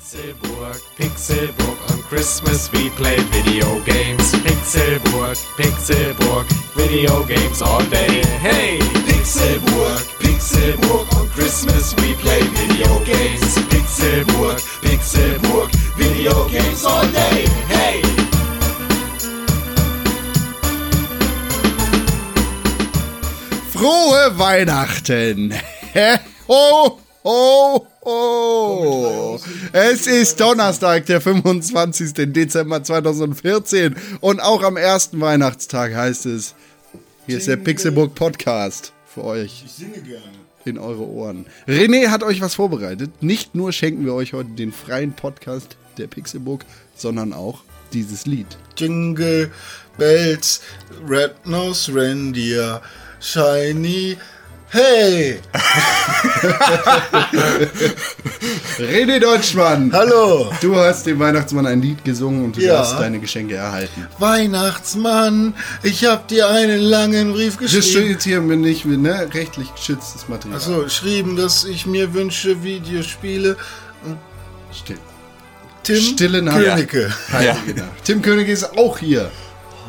Pixelburg, Pixelburg, on Christmas we play video games. Pixelburg, Pixelburg, video games all day. Hey! Pixelburg, Pixelburg, on Christmas we play video games. Pixelburg, Pixelburg, video games all day. Hey! Frohe Weihnachten! ho, ho, ho! Es ist Donnerstag, der 25. Dezember 2014 und auch am ersten Weihnachtstag heißt es, hier ist der Pixelburg Podcast für euch Ich singe gerne. in eure Ohren. René hat euch was vorbereitet. Nicht nur schenken wir euch heute den freien Podcast der Pixelburg, sondern auch dieses Lied. Jingle Bells, Red Nose Reindeer, Shiny. Hey! René Deutschmann! Hallo! Du hast dem Weihnachtsmann ein Lied gesungen und du Ja. hast deine Geschenke erhalten. Weihnachtsmann, ich hab dir einen langen Brief Das geschrieben. steht hier mir nicht, ne? Rechtlich geschütztes Material. Achso, geschrieben, dass ich mir wünsche, Videospiele. Still. Tim Stille. Königke. Heilige Nacht. Tim König ist auch hier.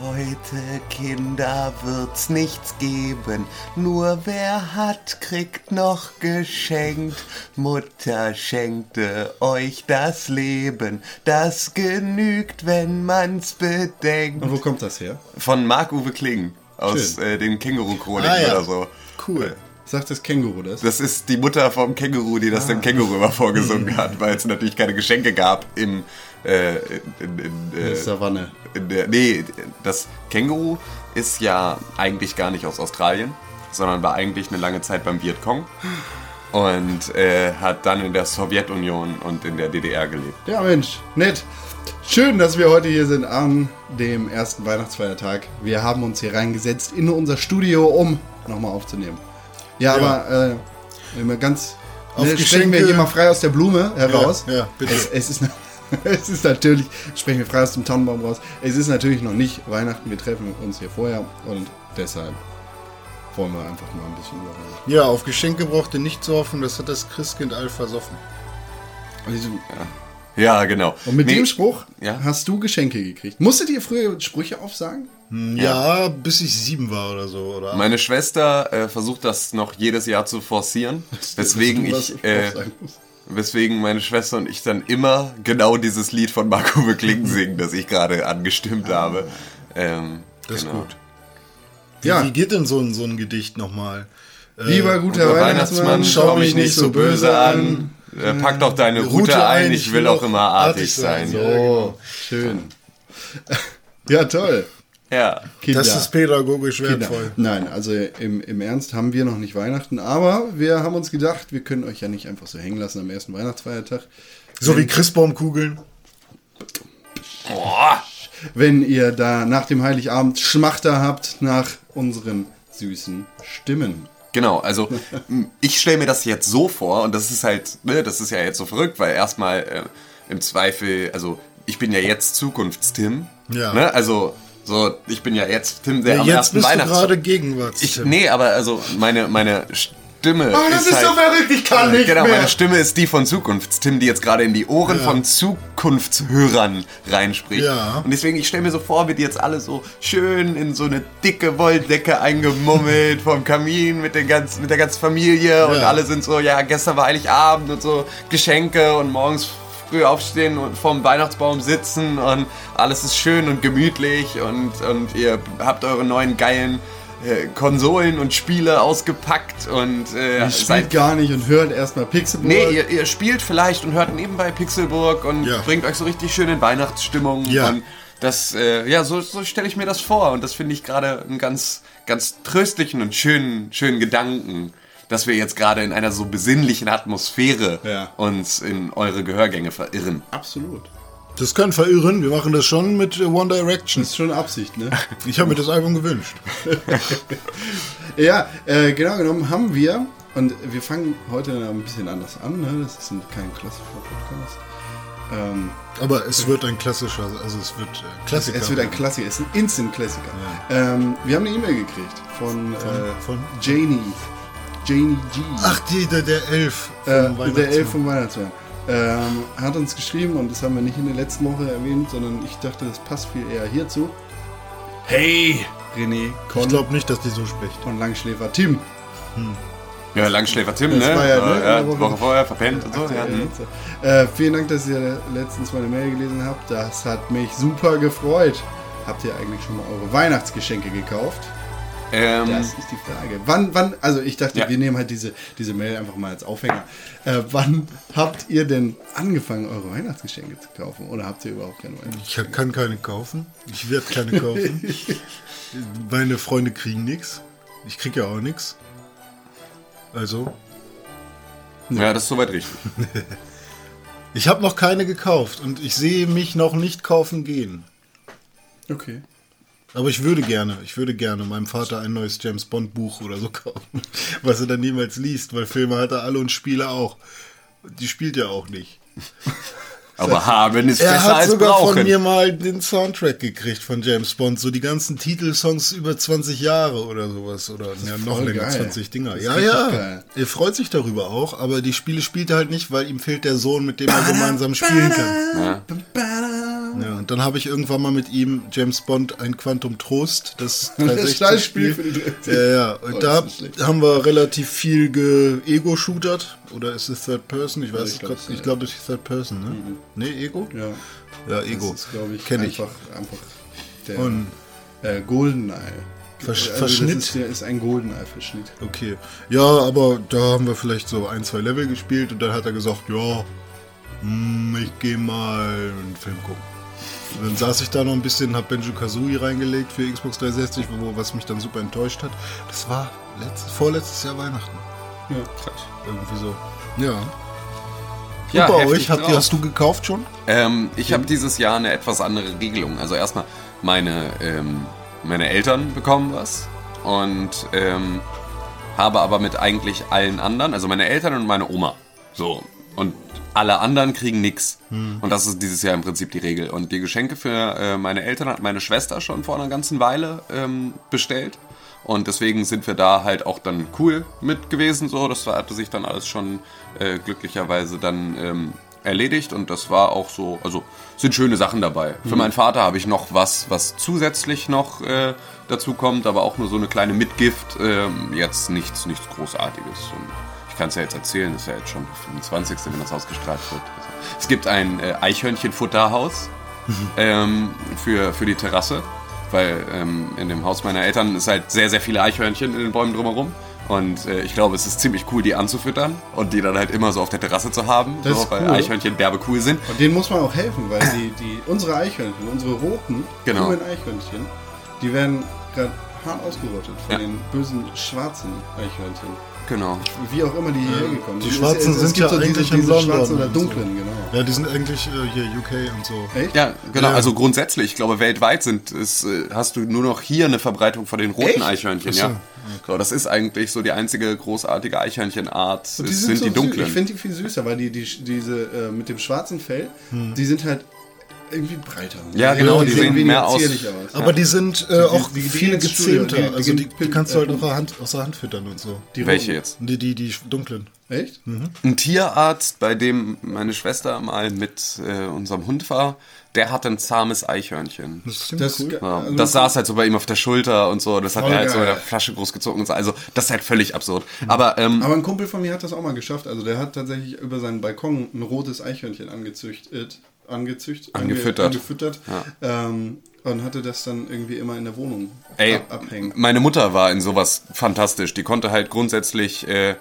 Heute, Kinder, wird's nichts geben. Nur wer hat, kriegt noch geschenkt. Mutter schenkte euch das Leben. Das genügt, wenn man's bedenkt. Und wo kommt das her? Von Marc-Uwe Kling aus äh, den Känguru-Chroniken Ah, ja. oder so. Cool. Sagt das Känguru das? Das ist die Mutter vom Känguru, die das dem Känguru immer vorgesungen hat, weil es natürlich keine Geschenke gab im äh, in, in, in, Eine äh, Savanne. in der, nee, das Känguru ist ja eigentlich gar nicht aus Australien, sondern war eigentlich eine lange Zeit beim Vietcong und äh, hat dann in der Sowjetunion und in der DDR gelebt. Ja, Mensch, nett. Schön, dass wir heute hier sind an dem ersten Weihnachtsfeiertag. Wir haben uns hier reingesetzt in unser Studio, um nochmal aufzunehmen. Ja, Ja. aber äh, immer ganz. Auf ne, sprechen wir Geschenke- hier mal frei aus der Blume heraus. Ja, ja, bitte. Es, es, ist, es ist natürlich, sprechen wir frei aus dem Tannenbaum raus. Es ist natürlich noch nicht Weihnachten. Wir treffen uns hier vorher und deshalb wollen wir einfach mal ein bisschen überreden. Ja, auf Geschenke braucht ihr nicht zu hoffen, das hat das Christkind all versoffen. Also, Ja, genau. Und mit Nee, dem Spruch Ja. hast du Geschenke gekriegt. Musstet ihr früher Sprüche aufsagen? Ja, bis ich sieben war oder so. Oder Meine Schwester äh, versucht das noch jedes Jahr zu forcieren, weswegen ich, äh. Weswegen meine Schwester und ich dann immer genau dieses Lied von Marco Kling singen, das ich gerade angestimmt habe. Ähm, das ist genau. gut. Wie, Ja. wie geht denn so ein, so ein Gedicht nochmal? Lieber guter Unser Weihnachtsmann, schau mich nicht so böse an. Äh, Pack doch deine Route ein, ich will auch immer artig sein. So. Oh, schön. Ja, toll. Ja. Kinder. Das ist pädagogisch Kinder. wertvoll. Nein, also im, im Ernst haben wir noch nicht Weihnachten, aber wir haben uns gedacht, wir können euch ja nicht einfach so hängen lassen am ersten Weihnachtsfeiertag. So wie Christbaumkugeln. Boah. Wenn ihr da nach dem Heiligabend Schmachter habt nach unseren süßen Stimmen. Genau, also ich stelle mir das jetzt so vor und das ist halt, ne, das ist ja jetzt so verrückt, weil erstmal äh, im Zweifel, also ich bin ja jetzt Zukunftstim, Ja. ne, also so, ich bin ja jetzt Tim, der Ja, am jetzt ersten bist du Weihnachts... gerade Gegenwarts. Ich, nee, aber also meine, meine Stimme Oh, das ist halt, so verrückt, ich kann nicht Genau, mehr. meine Stimme ist die von Zukunftstim, die jetzt gerade in die Ohren Ja. von Zukunftshörern reinspricht. Ja. Und deswegen, ich stelle mir so vor, wie die jetzt alle so schön in so eine dicke Wolldecke eingemummelt vom Kamin mit, den ganz, mit der ganzen Familie und Ja. alle sind so, ja, gestern war Heiligabend und so Geschenke und morgens früh aufstehen und vorm Weihnachtsbaum sitzen und alles ist schön und gemütlich und, und ihr habt eure neuen geilen äh, Konsolen und Spiele ausgepackt und äh, Ihr spielt gar nicht und hört erstmal Pixelburg. Nee, ihr, ihr spielt vielleicht und hört nebenbei Pixelburg und Ja. bringt euch so richtig schön in Weihnachtsstimmung. Ja. Und das, äh, ja, so, so stelle ich mir das vor. Und das finde ich gerade einen ganz, ganz tröstlichen und schönen, schönen Gedanken, dass wir jetzt gerade in einer so besinnlichen Atmosphäre Ja. uns in eure Gehörgänge verirren. Absolut. Das kann verirren. Wir machen das schon mit äh, One Direction. Das ist schon Absicht, ne? Ich habe mir das Album gewünscht. Ja, äh, genau genommen haben wir, und wir fangen heute ein bisschen anders an, ne? das ist ein, kein klassischer Podcast. Ähm, Aber es wird ein klassischer, also es wird äh, Klassiker. es wird ein Klassiker, es ist ein Instant-Klassiker. Ähm, wir haben eine E-Mail gekriegt von, äh, von- Janie. Janie G. Ach, die, der, der Elf. vom äh, der. Elf vom Weihnachtsmann. ähm, hat uns geschrieben und das haben wir nicht in der letzten Woche erwähnt, sondern ich dachte, das passt viel eher hierzu. Hey, René, Ich Con glaube nicht, dass die so spricht. und Langschläfer Tim. Ja, Langschläfer Tim, Das ne? war ja, ne, ja, Woche- Woche vorher verpennt und so. Ja, hm. Äh, vielen Dank, dass ihr letztens meine Mail gelesen habt. Das hat mich super gefreut. Habt ihr eigentlich schon mal eure Weihnachtsgeschenke gekauft? Ähm, Das ist die Frage. Wann, wann, also ich dachte, Ja. wir nehmen halt diese, diese Mail einfach mal als Aufhänger. Äh, wann habt ihr denn angefangen, eure Weihnachtsgeschenke zu kaufen? Oder habt ihr überhaupt keine Weihnachtsgeschenke? Ich kann keine kaufen. Ich werde keine kaufen. Meine Freunde kriegen nichts. Ich krieg ja auch nichts. Also, ja, das ist soweit richtig. ich habe noch keine gekauft und ich sehe mich noch nicht kaufen gehen. Okay. Aber ich würde gerne, ich würde gerne meinem Vater ein neues James Bond Buch oder so kaufen, was er dann niemals liest, weil Filme hat er alle und Spiele auch. Die spielt er auch nicht. Aber haben ist Er besser hat als sogar brauchen. von mir mal den Soundtrack gekriegt von James Bond, so die ganzen Titelsongs über 20 Jahre oder sowas oder ja, noch länger, geil. 20 Dinger. Das Ja, ja. geil. Er freut sich darüber auch, aber die Spiele spielt er halt nicht, weil ihm fehlt der Sohn, mit dem er gemeinsam spielen kann. Ja, und dann habe ich irgendwann mal mit ihm James Bond ein Quantum Trost, das Das 360 Schleichspiel Spiel. für die 360. Ja, ja. Oh, Und das da haben wir relativ viel ge-Ego-shootert. Oder ist es Third Person? Ich weiß es ich glaub, gerade. es Ich glaube, es ist Third Person, ne? Nee, Ego? Ja. Ja, Ego. Das ist, glaube ich, Kenn ich. einfach, einfach der Und äh, Goldeneye. Versch- Also Verschnitt? Ist, der ist ein Goldeneye-Verschnitt. Okay. Ja, aber da haben wir vielleicht so ein, zwei Level gespielt und dann hat er gesagt, ja, hm, ich gehe mal einen Film gucken. Und dann saß ich da noch ein bisschen, hab Benjo Kazooie reingelegt für Xbox 360, wo, was mich dann super enttäuscht hat. Das war letztes, vorletztes Jahr Weihnachten. Ja. Irgendwie so. Ja. Ja, und bei heftig euch, habt, hast du gekauft schon? Ähm, ich habe dieses Jahr eine etwas andere Regelung. Also erstmal, meine, ähm, meine Eltern bekommen was und ähm, habe aber mit eigentlich allen anderen, also meine Eltern und meine Oma. So. Und alle anderen kriegen nix. Und das ist dieses Jahr im Prinzip die Regel. Und die Geschenke für äh, meine Eltern hat meine Schwester schon vor einer ganzen Weile ähm, bestellt. Und deswegen sind wir da halt auch dann cool mit gewesen. So, das hatte sich dann alles schon äh, glücklicherweise dann ähm, erledigt. Und das war auch so, also sind schöne Sachen dabei. Für meinen Vater habe ich noch was, was zusätzlich noch äh, dazu kommt, aber auch nur so eine kleine Mitgift. Ähm, jetzt nichts, nichts Großartiges. Und ich kann es ja jetzt erzählen, ist ja jetzt schon der 25. wenn das ausgestrahlt wird. Also, es gibt ein äh, Eichhörnchen-Futterhaus ähm, für, für die Terrasse, weil ähm, in dem Haus meiner Eltern ist halt sehr, sehr viele Eichhörnchen in den Bäumen drumherum. Und äh, ich glaube, es ist ziemlich cool, die anzufüttern und die dann halt immer so auf der Terrasse zu haben, Das so, weil cool. Eichhörnchen derbe cool sind. Und denen muss man auch helfen, weil die, die, unsere Eichhörnchen, unsere roten, Genau. coolen Eichhörnchen, die werden gerade hart ausgerottet von Ja. den bösen schwarzen Eichhörnchen. Genau. Wie auch immer die hierher gekommen die sind. Schwarzen es, es sind gibt ja so eigentlich diese, in London schwarzen oder und so. dunklen, genau. Ja, die sind eigentlich äh, hier UK und so. Echt? Ja, genau. Ja. Also grundsätzlich, ich glaube, weltweit sind es, äh, hast du nur noch hier eine Verbreitung von den roten Echt? Eichhörnchen, ja. So, das ist eigentlich so die einzige großartige Eichhörnchenart. Es Und die sind, sind, so die süß. dunklen. Ich finde die viel süßer, weil die, die diese äh, mit dem schwarzen Fell, Hm. die sind halt irgendwie breiter. Ja, genau, die sehen weniger mehr aus- zierlich aus. Aber die sind äh, auch die- die viel Studio, gezähmter. die- die also die, kannst du halt aus der Hand, aus der Hand füttern und so. Die Welche jetzt? Die, die, die dunklen. Echt? Ein Tierarzt, bei dem meine Schwester mal mit äh, unserem Hund war, der hatte ein zahmes Eichhörnchen. Das Das, cool. Ja, also- das saß halt so bei ihm auf der Schulter und so. Das hat Voll er halt so in geil. der Flasche groß gezogen und so. Also, das ist halt völlig absurd. Aber, ähm, Aber ein Kumpel von mir hat das auch mal geschafft. Also der hat tatsächlich über seinen Balkon ein rotes Eichhörnchen angezüchtet, angezüchtet, Angefüttert. Ange, angefüttert ähm, und hatte das dann irgendwie immer in der Wohnung Ey, ab, abhängen. meine Mutter war in sowas fantastisch. Die konnte halt grundsätzlich, äh,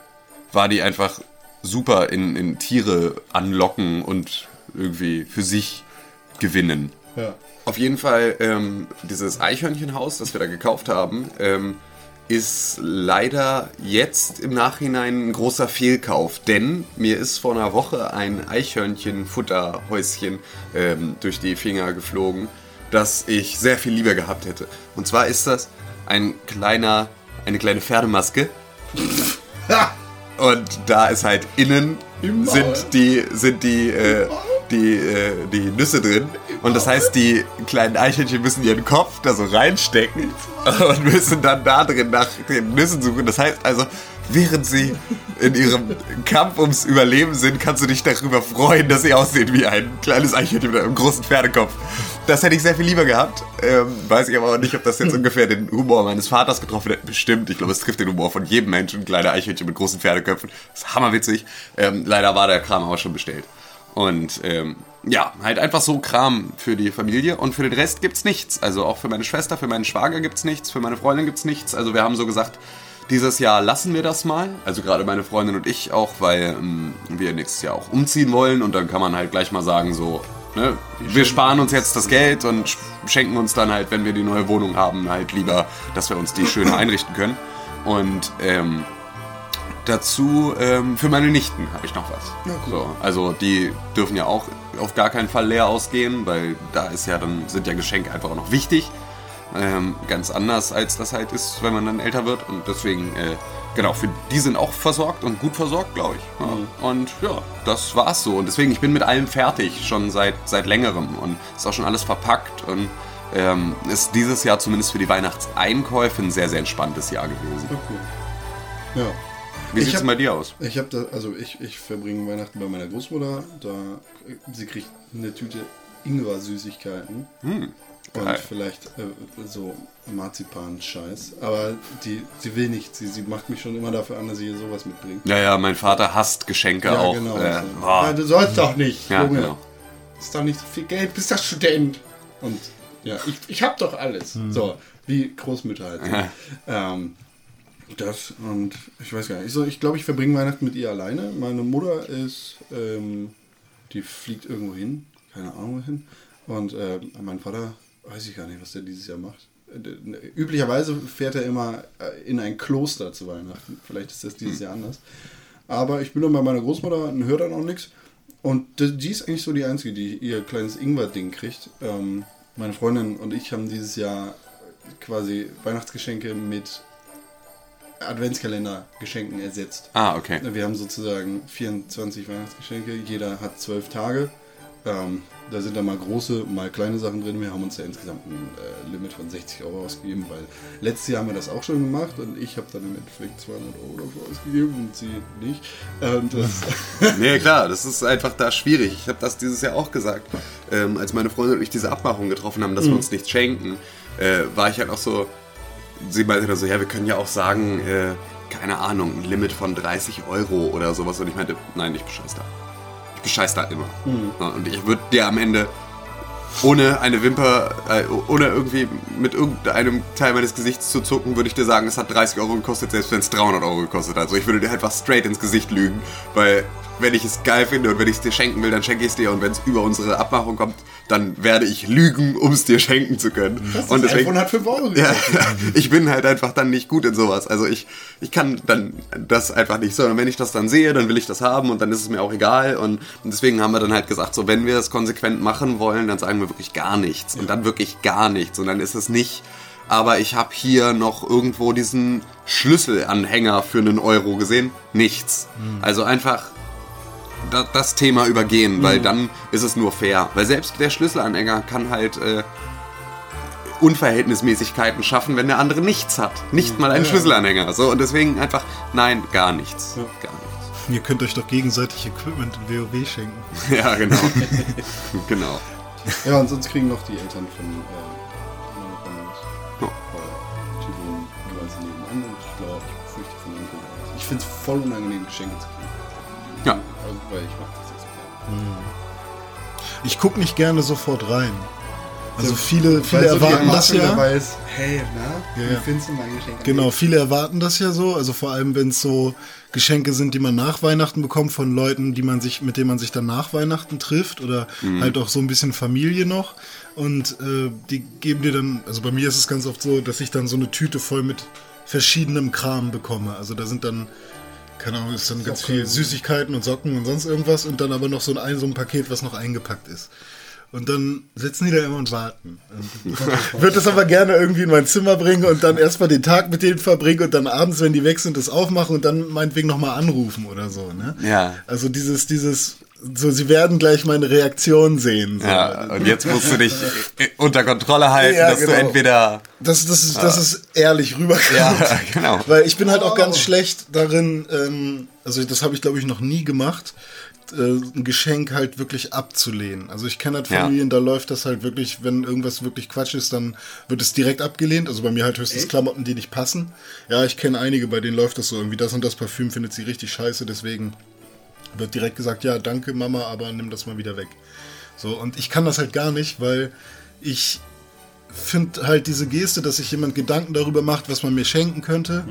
war die einfach super in, in Tiere anlocken und irgendwie für sich gewinnen. Ja. Auf jeden Fall, ähm, dieses Eichhörnchenhaus, das wir da gekauft haben, ähm, ist leider jetzt im Nachhinein ein großer Fehlkauf, denn mir ist vor einer Woche ein Eichhörnchenfutterhäuschen ähm, durch die Finger geflogen, das ich sehr viel lieber gehabt hätte. Und zwar ist das ein kleiner, eine kleine Pferdemaske. Und da ist halt innen sind die, sind die, äh, die, äh, die Nüsse drin. Und das heißt, die kleinen Eichhörnchen müssen ihren Kopf da so reinstecken und müssen dann da drin nach den Nüssen suchen. Das heißt also, während sie in ihrem Kampf ums Überleben sind, kannst du dich darüber freuen, dass sie aussehen wie ein kleines Eichhörnchen mit einem großen Pferdekopf. Das hätte ich sehr viel lieber gehabt. Ähm, weiß ich aber auch nicht, ob das jetzt ungefähr den Humor meines Vaters getroffen hätte. Bestimmt. Ich glaube, es trifft den Humor von jedem Menschen. Kleine Eichhörnchen mit großen Pferdeköpfen. Das ist hammerwitzig. Ähm, leider war der Kram aber schon bestellt. Und ähm, ja, halt einfach so Kram für die Familie und für den Rest gibt's nichts. Also auch für meine Schwester, für meinen Schwager gibt's nichts, für meine Freundin gibt's nichts. Also wir haben so gesagt, dieses Jahr lassen wir das mal. Also gerade meine Freundin und ich auch, weil ähm, wir nächstes Jahr auch umziehen wollen und dann kann man halt gleich mal sagen, so, ne, wir sparen uns jetzt das Geld und sch- schenken uns dann halt, wenn wir die neue Wohnung haben, halt lieber, dass wir uns die schön einrichten können. Und ähm, dazu ähm, für meine Nichten habe ich noch was. so, also die dürfen ja auch auf gar keinen Fall leer ausgehen, weil da ist ja dann sind ja Geschenke einfach auch noch wichtig. Ähm, ganz anders als das halt ist, wenn man dann älter wird und deswegen äh, genau für die sind auch versorgt und gut versorgt, glaube ich. Ja. Und ja, das war's so und deswegen ich bin mit allem fertig schon seit seit längerem und ist auch schon alles verpackt und ähm, ist dieses Jahr zumindest für die Weihnachtseinkäufe ein sehr sehr entspanntes Jahr gewesen. Ja. Wie hab- denn bei dir aus? Ich habe da, also ich, ich verbringe Weihnachten bei meiner Großmutter. Da, sie kriegt eine Tüte Ingwer-Süßigkeiten. Und Hm, geil. vielleicht äh, so Marzipan-Scheiß. Aber die, sie will nicht. Sie, sie macht mich schon immer dafür an, dass ich ihr sowas mitbringe. Ja, ja, mein Vater hasst Geschenke auch. genau. Äh, so. ja, du sollst doch nicht, Ja, Junge. genau. Ist doch nicht so viel Geld, bist doch Student. Und ja, ich, ich hab doch alles. So, wie Großmütter halt. sind. ähm, das und ich weiß gar nicht. Ich, so, ich glaube, ich verbringe Weihnachten mit ihr alleine. Meine Mutter ist, ähm, die fliegt irgendwo hin. Keine Ahnung wohin. Und äh, mein Vater, weiß ich gar nicht, was der dieses Jahr macht. Äh, Üblicherweise fährt er immer äh, in ein Kloster zu Weihnachten. Vielleicht ist das dieses Jahr anders. Aber ich bin dann bei meiner Großmutter und höre dann auch nichts. Und die die ist eigentlich so die Einzige, die ihr kleines Ingwer-Ding kriegt. Ähm, meine Freundin und ich haben dieses Jahr quasi Weihnachtsgeschenke mit Adventskalender-Geschenken ersetzt. Ah, okay. Wir haben sozusagen 24 Weihnachtsgeschenke, jeder hat 12 Tage. Ähm, da sind dann mal große, mal kleine Sachen drin. Wir haben uns ja insgesamt ein äh, Limit von 60 Euro ausgegeben, weil letztes Jahr haben wir das auch schon gemacht und ich habe dann im Endeffekt 200 Euro dafür ausgegeben und sie nicht. Ähm, Nee, klar, das ist einfach da schwierig. Ich habe das dieses Jahr auch gesagt. Ähm, als meine Freundin und ich diese Abmachung getroffen haben, dass wir uns nichts schenken, äh, war ich halt auch so, sie meinte dann so, ja, wir können ja auch sagen, äh, keine Ahnung, ein Limit von 30 Euro oder sowas. Und ich meinte, nein, ich bescheiß da. Ich bescheiß da immer. Ja, und ich würde dir am Ende ohne eine Wimper, äh, ohne irgendwie mit irgendeinem Teil meines Gesichts zu zucken, würde ich dir sagen, es hat 30 Euro gekostet, selbst wenn es 300 Euro gekostet hat. Also ich würde dir einfach straight ins Gesicht lügen, weil wenn ich es geil finde und wenn ich es dir schenken will, dann schenke ich es dir und wenn es über unsere Abmachung kommt, dann werde ich lügen, um es dir schenken zu können. und das iPhone hat 5 Euro ja, ich bin halt einfach dann nicht gut in sowas. Also ich, ich kann dann das einfach nicht so. Und wenn ich das dann sehe, dann will ich das haben und dann ist es mir auch egal. Und, und deswegen haben wir dann halt gesagt, so wenn wir es konsequent machen wollen, dann sagen wir wirklich gar nichts. Und dann wirklich gar nichts. Und dann ist es nicht, aber ich habe hier noch irgendwo diesen Schlüsselanhänger für einen Euro gesehen. Nichts. Also einfach das Thema übergehen, weil dann ist es nur fair. Weil selbst der Schlüsselanhänger kann halt äh, Unverhältnismäßigkeiten schaffen, wenn der andere nichts hat. Nicht mal einen Schlüsselanhänger. So, und deswegen einfach, nein, gar nichts. Gar nichts. Ihr könnt euch doch gegenseitig Equipment in WoW schenken. Ja, genau. genau. Ja, und sonst kriegen noch die Eltern von äh. Ja. Onkel aus. Ich finde es voll unangenehm, Geschenke zu kriegen. Ja. Also, weil ich mache das jetzt gerne. Ich gucke nicht gerne sofort rein. Also viele, Weil viele so erwarten das ja. ist, hey, na, Ja, wie ja. findest du mein Geschenk? Genau, viele erwarten das ja so. Also vor allem, wenn es so Geschenke sind, die man nach Weihnachten bekommt von Leuten, die man sich, mit denen man sich dann nach Weihnachten trifft oder halt auch so ein bisschen Familie noch. Und äh, die geben dir dann, also bei mir ist es ganz oft so, dass ich dann so eine Tüte voll mit verschiedenem Kram bekomme. Also da sind dann, keine Ahnung, ist dann ganz viel Süßigkeiten und Socken und sonst irgendwas und dann aber noch so ein, so ein Paket, was noch eingepackt ist. Und dann sitzen die da immer und warten. Und würde das aber gerne irgendwie in mein Zimmer bringen und dann erstmal den Tag mit denen verbringen und dann abends, wenn die weg sind, das aufmachen und dann meinetwegen nochmal anrufen oder so. Ne? Ja. Also dieses, dieses so, sie werden gleich meine Reaktion sehen. So. Ja, und jetzt musst du dich unter Kontrolle halten, Ja, dass genau. du entweder. Das, das, ist, das ist ehrlich rüberkommt. Ja, genau. Weil ich bin halt auch ganz schlecht darin, ähm, also das habe ich glaube ich noch nie gemacht, äh, ein Geschenk halt wirklich abzulehnen. Also ich kenne halt Ja. Familien, da läuft das halt wirklich, wenn irgendwas wirklich Quatsch ist, dann wird es direkt abgelehnt. Also bei mir halt höchstens Klamotten, die nicht passen. Ja, ich kenne einige, bei denen läuft das so irgendwie, das und das Parfüm findet sie richtig scheiße, deswegen wird direkt gesagt, ja, danke Mama, aber nimm das mal wieder weg. So, und ich kann das halt gar nicht, weil ich finde halt diese Geste, dass sich jemand Gedanken darüber macht, was man mir schenken könnte,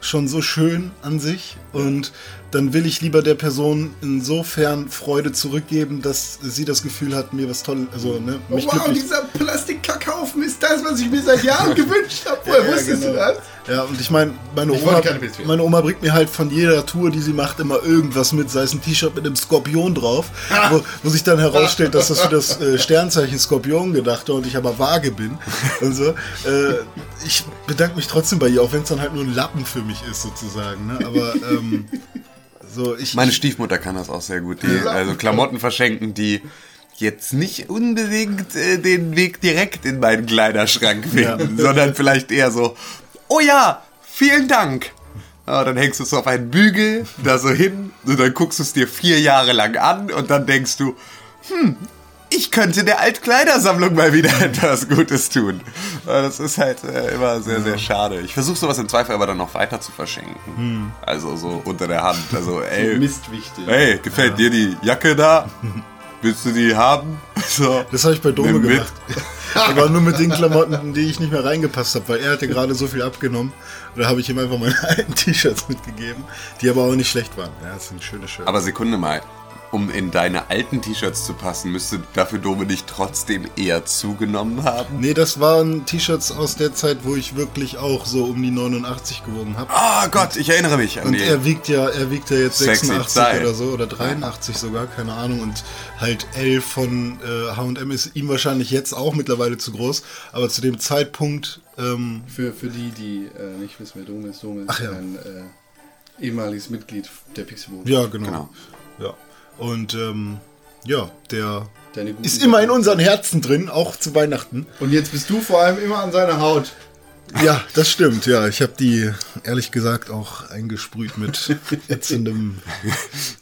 schon so schön an sich. Und dann will ich lieber der Person insofern Freude zurückgeben, dass sie das Gefühl hat, mir was Tolles, also ne, mich wow, glücklich dieser Plastikkackhaufen ist das, was ich mir seit Jahren gewünscht habe. Woher Ja, wusstest genau. du das? Ja, und ich meine, meine, Ich Oma, meine Oma bringt mir halt von jeder Tour, die sie macht, immer irgendwas mit, sei es ein T-Shirt mit einem Skorpion drauf, wo, wo sich dann herausstellt, dass das für das äh, Sternzeichen Skorpion gedacht war und ich aber vage bin und so. Äh, ich bedanke mich trotzdem bei ihr, auch wenn es dann halt nur ein Lappen für mich ist, sozusagen. Ne? Aber ähm, so, ich. Meine Stiefmutter kann das auch sehr gut. Die, also Klamotten verschenken, die jetzt nicht unbedingt äh, den Weg direkt in meinen Kleiderschrank finden, sondern vielleicht eher so, oh ja, vielen Dank. Ja, dann hängst du es auf einen Bügel, da so hin, und dann guckst du es dir vier Jahre lang an und dann denkst du, hm, ich könnte der Altkleidersammlung mal wieder etwas Gutes tun. Das ist halt äh, immer sehr, sehr schade. Ich versuche sowas im Zweifel aber dann noch weiter zu verschenken. Also so unter der Hand. Also, ey, Mist wichtig. Hey, gefällt dir die Jacke da? Willst du die haben? So. Das habe ich bei Dome gemacht. Aber nur mit den Klamotten, in die ich nicht mehr reingepasst habe, weil er hatte gerade so viel abgenommen. Da habe ich ihm einfach meine alten T-Shirts mitgegeben, die aber auch nicht schlecht waren. Ja, das sind schöne Shirts. Aber Sekunde mal. Um in deine alten T-Shirts zu passen, müsste dafür Dome nicht trotzdem eher zugenommen haben? Nee, das waren T-Shirts aus der Zeit, wo ich wirklich auch so um die 89 gewogen habe. Ah Gott, ich erinnere mich an Und die. er wiegt ja, er wiegt ja jetzt Sexy 86 Zeit. oder so oder 83 sogar, keine Ahnung. Und halt L von äh, H&M ist ihm wahrscheinlich jetzt auch mittlerweile zu groß. Aber zu dem Zeitpunkt, ähm, Für, für die, die äh, nicht wissen, wer Dome ist, Dome ist ja. ein äh, ehemaliges Mitglied der Pixelbook. ja genau. Genau. Ja. Und ähm, ja, der ist immer in unseren Herzen drin, auch zu Weihnachten. Und jetzt bist du vor allem immer an seiner Haut. Ja, das stimmt, ja. Ich habe die ehrlich gesagt auch eingesprüht mit ätzendem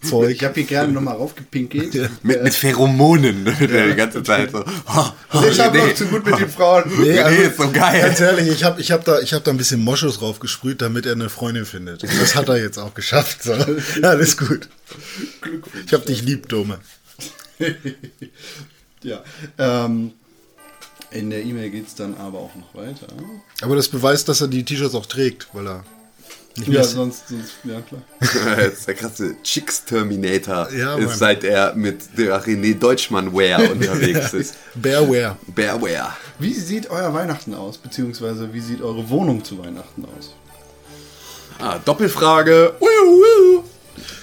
Zeug. Ich habe hier gerne nochmal raufgepinkelt. Mit, mit Pheromonen. die ganze Zeit so. Oh, oh, Ich habe nee, noch zu gut mit den Frauen. Nee, nee, also, ist so geil. Ganz ehrlich, ich habe ich hab da, ich hab da ein bisschen Moschus draufgesprüht, damit er eine Freundin findet. Und das hat er jetzt auch geschafft. So. Ja, alles gut. Ich hab dich lieb, Dome. Ja. Ähm, in der E-Mail geht es dann aber auch noch weiter. Aber das beweist, dass er die T-Shirts auch trägt, weil er nicht Ja, sonst, sonst ja klar. Das ist der krasse Chicks-Terminator. Ja, ist, seit er mit der René Deutschmann-Wear unterwegs ist. Bearware. Bearware. Wie sieht euer Weihnachten aus? Beziehungsweise wie sieht eure Wohnung zu Weihnachten aus? Ah, Doppelfrage. Ui, ui.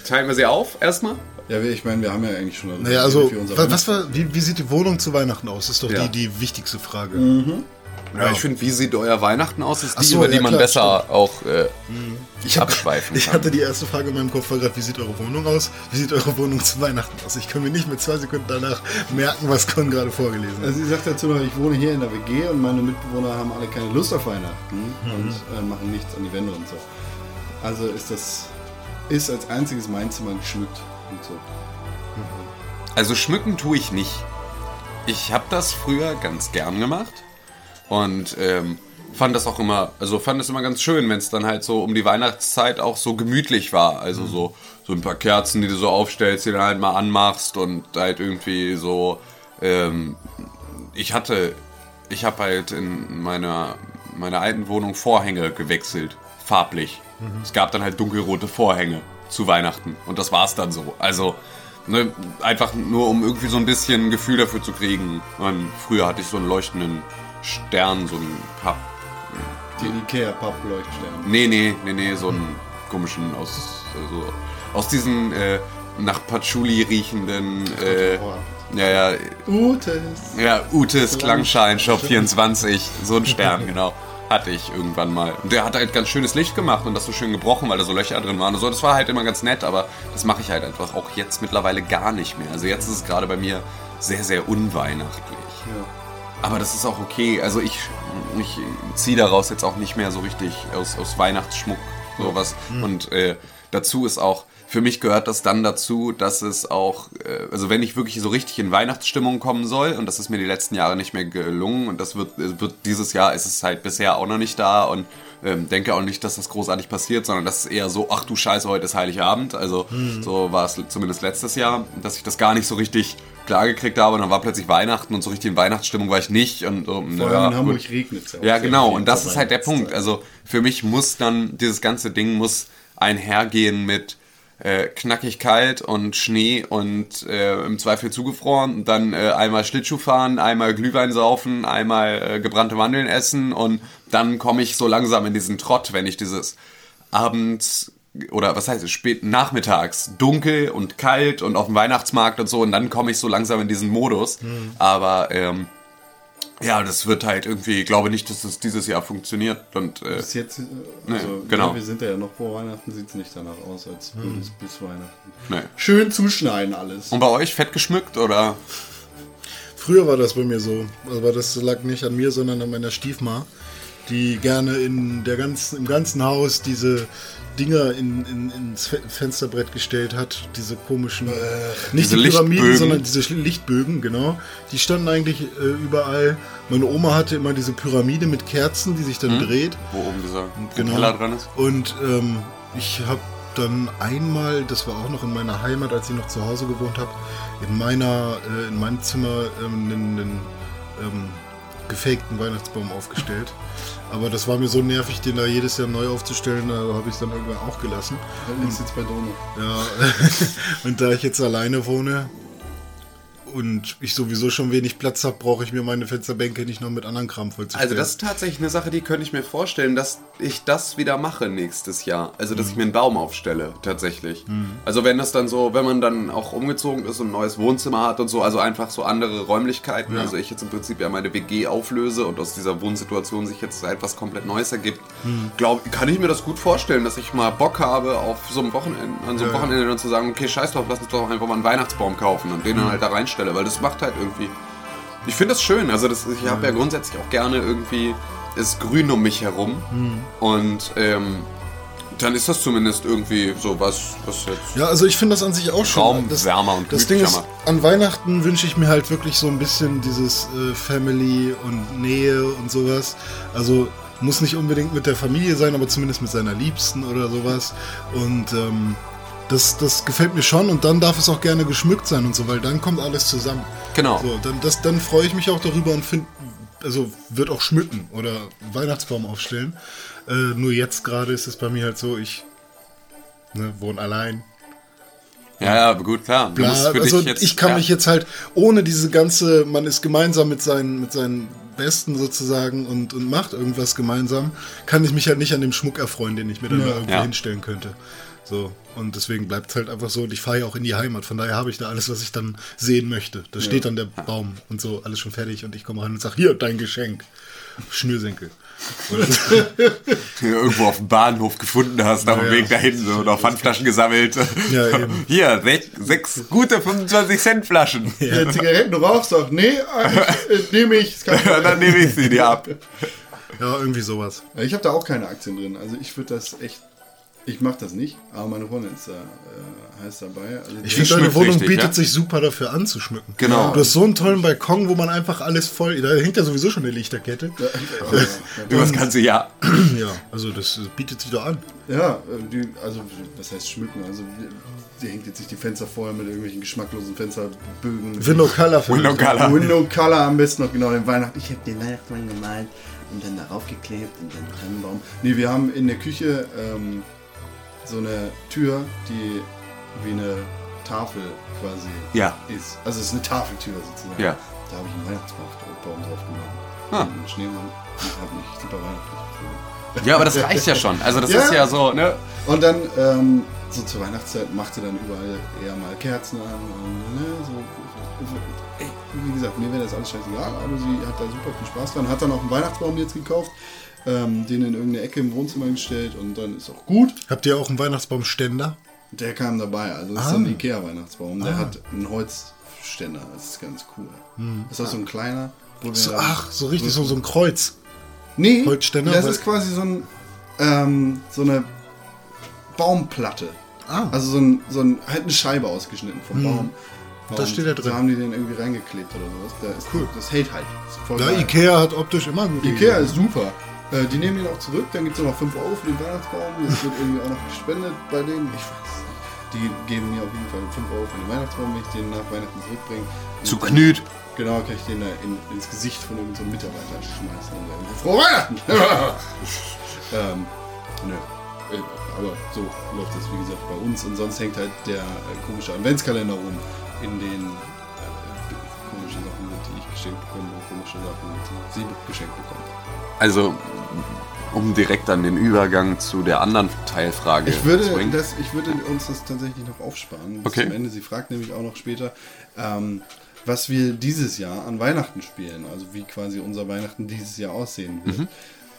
Teilen wir sie auf erstmal? Ja, ich meine, wir haben ja eigentlich schon Naja, also, für unser wa- was war, wie, wie sieht die Wohnung zu Weihnachten aus? Das ist doch Ja. die, die wichtigste Frage. Ja, ich finde, wie sieht euer Weihnachten aus? Ist die, so, über die ja, man klar, besser auch äh, Ich, hab, abschweifen ich kann. hatte die erste Frage in meinem Kopf war gerade, wie sieht eure Wohnung aus? Wie sieht eure Wohnung zu Weihnachten aus? Ich kann mir nicht mit zwei Sekunden danach merken, was Con gerade vorgelesen hat. Also sie sagt dazu noch, ich wohne hier in der WG und meine Mitbewohner haben alle keine Lust auf Weihnachten und äh, machen nichts an die Wände und so. Also ist das ist als einziges mein Zimmer geschmückt und so. Also schmücken tue ich nicht. Ich habe das früher ganz gern gemacht und ähm, fand das auch immer, also fand es immer ganz schön, wenn es dann halt so um die Weihnachtszeit auch so gemütlich war. Also so, so ein paar Kerzen, die du so aufstellst, die dann halt mal anmachst und halt irgendwie so. Ähm, ich hatte, ich habe halt in meiner, meiner alten Wohnung Vorhänge gewechselt, farblich. Es gab dann halt dunkelrote Vorhänge zu Weihnachten und das war's dann so. Also ne, einfach nur um irgendwie so ein bisschen ein Gefühl dafür zu kriegen. Und früher hatte ich so einen leuchtenden Stern, so einen Papp. Den Ikea Pappleuchtstern. Nee, nee, nee, nee, so einen komischen aus, also, aus diesen äh, nach Patchouli riechenden. Äh, ja, ja, Utes. ja, Utes Klangschein Shop 24, so ein Stern, genau. Hatte ich irgendwann mal. Und der hat halt ganz schönes Licht gemacht und das so schön gebrochen, weil da so Löcher drin waren und so. Das war halt immer ganz nett, aber das mache ich halt einfach auch jetzt mittlerweile gar nicht mehr. Also jetzt ist es gerade bei mir sehr, sehr unweihnachtlich. Aber das ist auch okay. Also ich, ich ziehe daraus jetzt auch nicht mehr so richtig aus, aus Weihnachtsschmuck sowas. Und äh, dazu ist auch, für mich gehört das dann dazu, dass es auch, äh, also wenn ich wirklich so richtig in Weihnachtsstimmung kommen soll, und das ist mir die letzten Jahre nicht mehr gelungen, und das wird, wird dieses Jahr ist es halt bisher auch noch nicht da und ähm, denke auch nicht, dass das großartig passiert, sondern das ist eher so, ach du Scheiße, heute ist Heiligabend. Also so war es zumindest letztes Jahr, dass ich das gar nicht so richtig klar gekriegt habe und dann war plötzlich Weihnachten und so richtig in Weihnachtsstimmung war ich nicht und so, Vor allem naja, in Hamburg regnet es ja. Ja, genau. Und das ist halt der Punkt. Also für mich muss dann dieses ganze Ding muss einhergehen mit äh, knackig kalt und Schnee und äh, im Zweifel zugefroren und dann äh, einmal Schlittschuh fahren, einmal Glühwein saufen, einmal äh, gebrannte Mandeln essen und dann komme ich so langsam in diesen Trott, wenn ich dieses abends oder was heißt es, spät nachmittags, dunkel und kalt und auf dem Weihnachtsmarkt und so und dann komme ich so langsam in diesen Modus. Aber ähm, ja, das wird halt irgendwie, ich glaube nicht, dass das dieses Jahr funktioniert und äh, Bis jetzt, äh, Nee, also, genau. ja, wir sind ja noch vor Weihnachten, sieht es nicht danach aus, als würde es bis Weihnachten. nee. Schön zuschneiden alles. Und bei euch fett geschmückt oder? Früher war das bei mir so, aber das lag nicht an mir, sondern an meiner Stiefma, die gerne in der ganzen, im ganzen Haus diese Dinger in, in, ins Fe- Fensterbrett gestellt hat, diese komischen, nicht diese die Pyramiden, Lichtbögen. sondern diese Lichtbögen, genau. Die standen eigentlich äh, überall. Meine Oma hatte immer diese Pyramide mit Kerzen, die sich dann dreht. Wo oben dieser Genau. Keller dran ist? Und ähm, ich habe dann einmal, das war auch noch in meiner Heimat, als ich noch zu Hause gewohnt habe, in meiner, äh, in meinem Zimmer ähm, einen, einen ähm, gefakten Weihnachtsbaum aufgestellt. Aber das war mir so nervig, den da jedes Jahr neu aufzustellen, da habe ich es dann irgendwann auch gelassen. Da liegst jetzt bei Dono. Ja, und da ich jetzt alleine wohne und ich sowieso schon wenig Platz habe, brauche ich mir meine Fensterbänke nicht noch mit anderen Kram vollzustellen. Also das ist tatsächlich eine Sache, die könnte ich mir vorstellen, dass ich das wieder mache nächstes Jahr. Also dass ich mir einen Baum aufstelle, tatsächlich. Also wenn das dann so, wenn man dann auch umgezogen ist und ein neues Wohnzimmer hat und so, also einfach so andere Räumlichkeiten. Also ich jetzt im Prinzip ja meine WG auflöse und aus dieser Wohnsituation sich jetzt etwas komplett Neues ergibt, glaub, kann ich mir das gut vorstellen, dass ich mal Bock habe, auf so einem Wochenende, an so einem Wochenende dann zu sagen, okay, scheiß drauf, lass uns doch einfach mal einen Weihnachtsbaum kaufen und den dann halt da reinstelle, weil das macht halt irgendwie ich finde das schön. Also das, ich habe ja grundsätzlich auch gerne irgendwie das Grün um mich herum. Und ähm, dann ist das zumindest irgendwie so was, was jetzt Ja, also ich finde das an sich auch schon. Raum das, wärmer und Das Ding ist, an Weihnachten wünsche ich mir halt wirklich so ein bisschen dieses äh, Family und Nähe und sowas. Also muss nicht unbedingt mit der Familie sein, aber zumindest mit seiner Liebsten oder sowas. Und ähm, das, das gefällt mir schon und dann darf es auch gerne geschmückt sein und so, weil dann kommt alles zusammen. Genau. So, dann, das, dann freue ich mich auch darüber und finde, also wird auch schmücken oder Weihnachtsbaum aufstellen. Äh, nur jetzt gerade ist es bei mir halt so, ich ne, wohne allein. Ja, ja, gut, klar. Bla, also jetzt, ich kann ja, mich jetzt halt ohne diese ganze, man ist gemeinsam mit seinen, mit seinen Besten sozusagen und, und macht irgendwas gemeinsam, kann ich mich halt nicht an dem Schmuck erfreuen, den ich mir dann da irgendwo Ja. hinstellen könnte. So, und deswegen bleibt es halt einfach so und ich fahre ja auch in die Heimat, von daher habe ich da alles, was ich dann sehen möchte. Da steht dann der Baum und so, alles schon fertig und ich komme rein und sage, hier, dein Geschenk. Schnürsenkel. Oder du irgendwo auf dem Bahnhof gefunden hast, auf dem Ja, Weg ja. dahin so, noch Pfandflaschen gesammelt. Ja, eben. Hier, sech, sechs gute 25 Cent Flaschen. Ja. Zigaretten, du rauchst doch. Nee, äh, äh, nehme ich. Ist kein Ja, dann nehme ich sie dir ab. ja, irgendwie sowas. Ich habe da auch keine Aktien drin. Also ich würde das echt. Ich mache das nicht, aber meine Freundin ist da äh, heiß dabei. Also Ich finde, deine Wohnung richtig, bietet ja? sich super dafür anzuschmücken. Genau. Du hast so einen tollen Balkon, wo man einfach alles voll. Da hängt ja sowieso schon eine Lichterkette. Über das ganze Jahr. Ja, also das bietet sich doch an. Ja, äh, die, also was heißt schmücken? Also die hängt jetzt nicht die Fenster voll mit irgendwelchen geschmacklosen Fensterbögen. Window Color Window Color. Window Color am besten noch genau den Weihnachten. Ich habe den Weihnachtsmann gemalt und dann darauf geklebt und dann Tannenbaum. Nee, wir haben in der Küche ähm, so eine Tür, die wie eine Tafel quasi Ja. ist. Also es ist eine Tafeltür sozusagen. Ja. Da habe ich einen Weihnachtsbaum drauf gemacht. Ah. Und einen Schneemann und habe mich super weihnachtlich. Ja, aber das reicht ja schon. Also das Ja. ist ja so, ne? Und dann, ähm, so zur Weihnachtszeit, machte dann überall eher mal Kerzen an und ne, so. wie gesagt, mir wäre das alles scheißegal, aber sie hat da super viel Spaß dran. Hat dann auch einen Weihnachtsbaum jetzt gekauft, ähm, den in irgendeine Ecke im Wohnzimmer gestellt und dann ist auch gut. Habt ihr auch einen Weihnachtsbaumständer? Der kam dabei, also das ist so ein Ikea-Weihnachtsbaum. Der hat einen Holzständer, das ist ganz cool. Das ist auch so ein kleiner. wo wir So, ach, so richtig so, so ein Kreuz. Nee, Holzständer, das ist quasi so, ein, ähm, so eine Baumplatte. Ah. Also so, ein, so ein, halt eine Scheibe ausgeschnitten vom Baum. Da Und steht er drin. Da haben die den irgendwie reingeklebt oder sowas. Der ist, Cool. Das hält halt. Das ist Ja, geil. Ikea hat optisch immer gut. Ikea ist super. Äh, die nehmen den auch zurück, dann gibt es noch 5 Euro für den Weihnachtsbaum. Das wird irgendwie auch noch gespendet bei denen. Ich weiß nicht. Die geben mir auf jeden Fall 5 Euro für den Weihnachtsbaum, wenn ich den nach Weihnachten zurückbringe. Zu Knüt. Genau, kann ich den da in, ins Gesicht von irgendeinem so einem Mitarbeiter schmeißen und sagen, Frohe Weihnachten! ähm, nö. Äh, Aber so läuft das, wie gesagt, bei uns. Und sonst hängt halt der äh, komische Adventskalender rum, in den äh, komische Sachen sind, die ich geschenkt bekomme und komische Sachen, die sie geschenkt bekommen. Also, um direkt dann den Übergang zu der anderen Teilfrage Ich würde, zu bringen. das, ich würde uns das tatsächlich noch aufsparen bis Okay. zum Ende. Sie fragt nämlich auch noch später, ähm, was wir dieses Jahr an Weihnachten spielen, also wie quasi unser Weihnachten dieses Jahr aussehen wird. Mhm.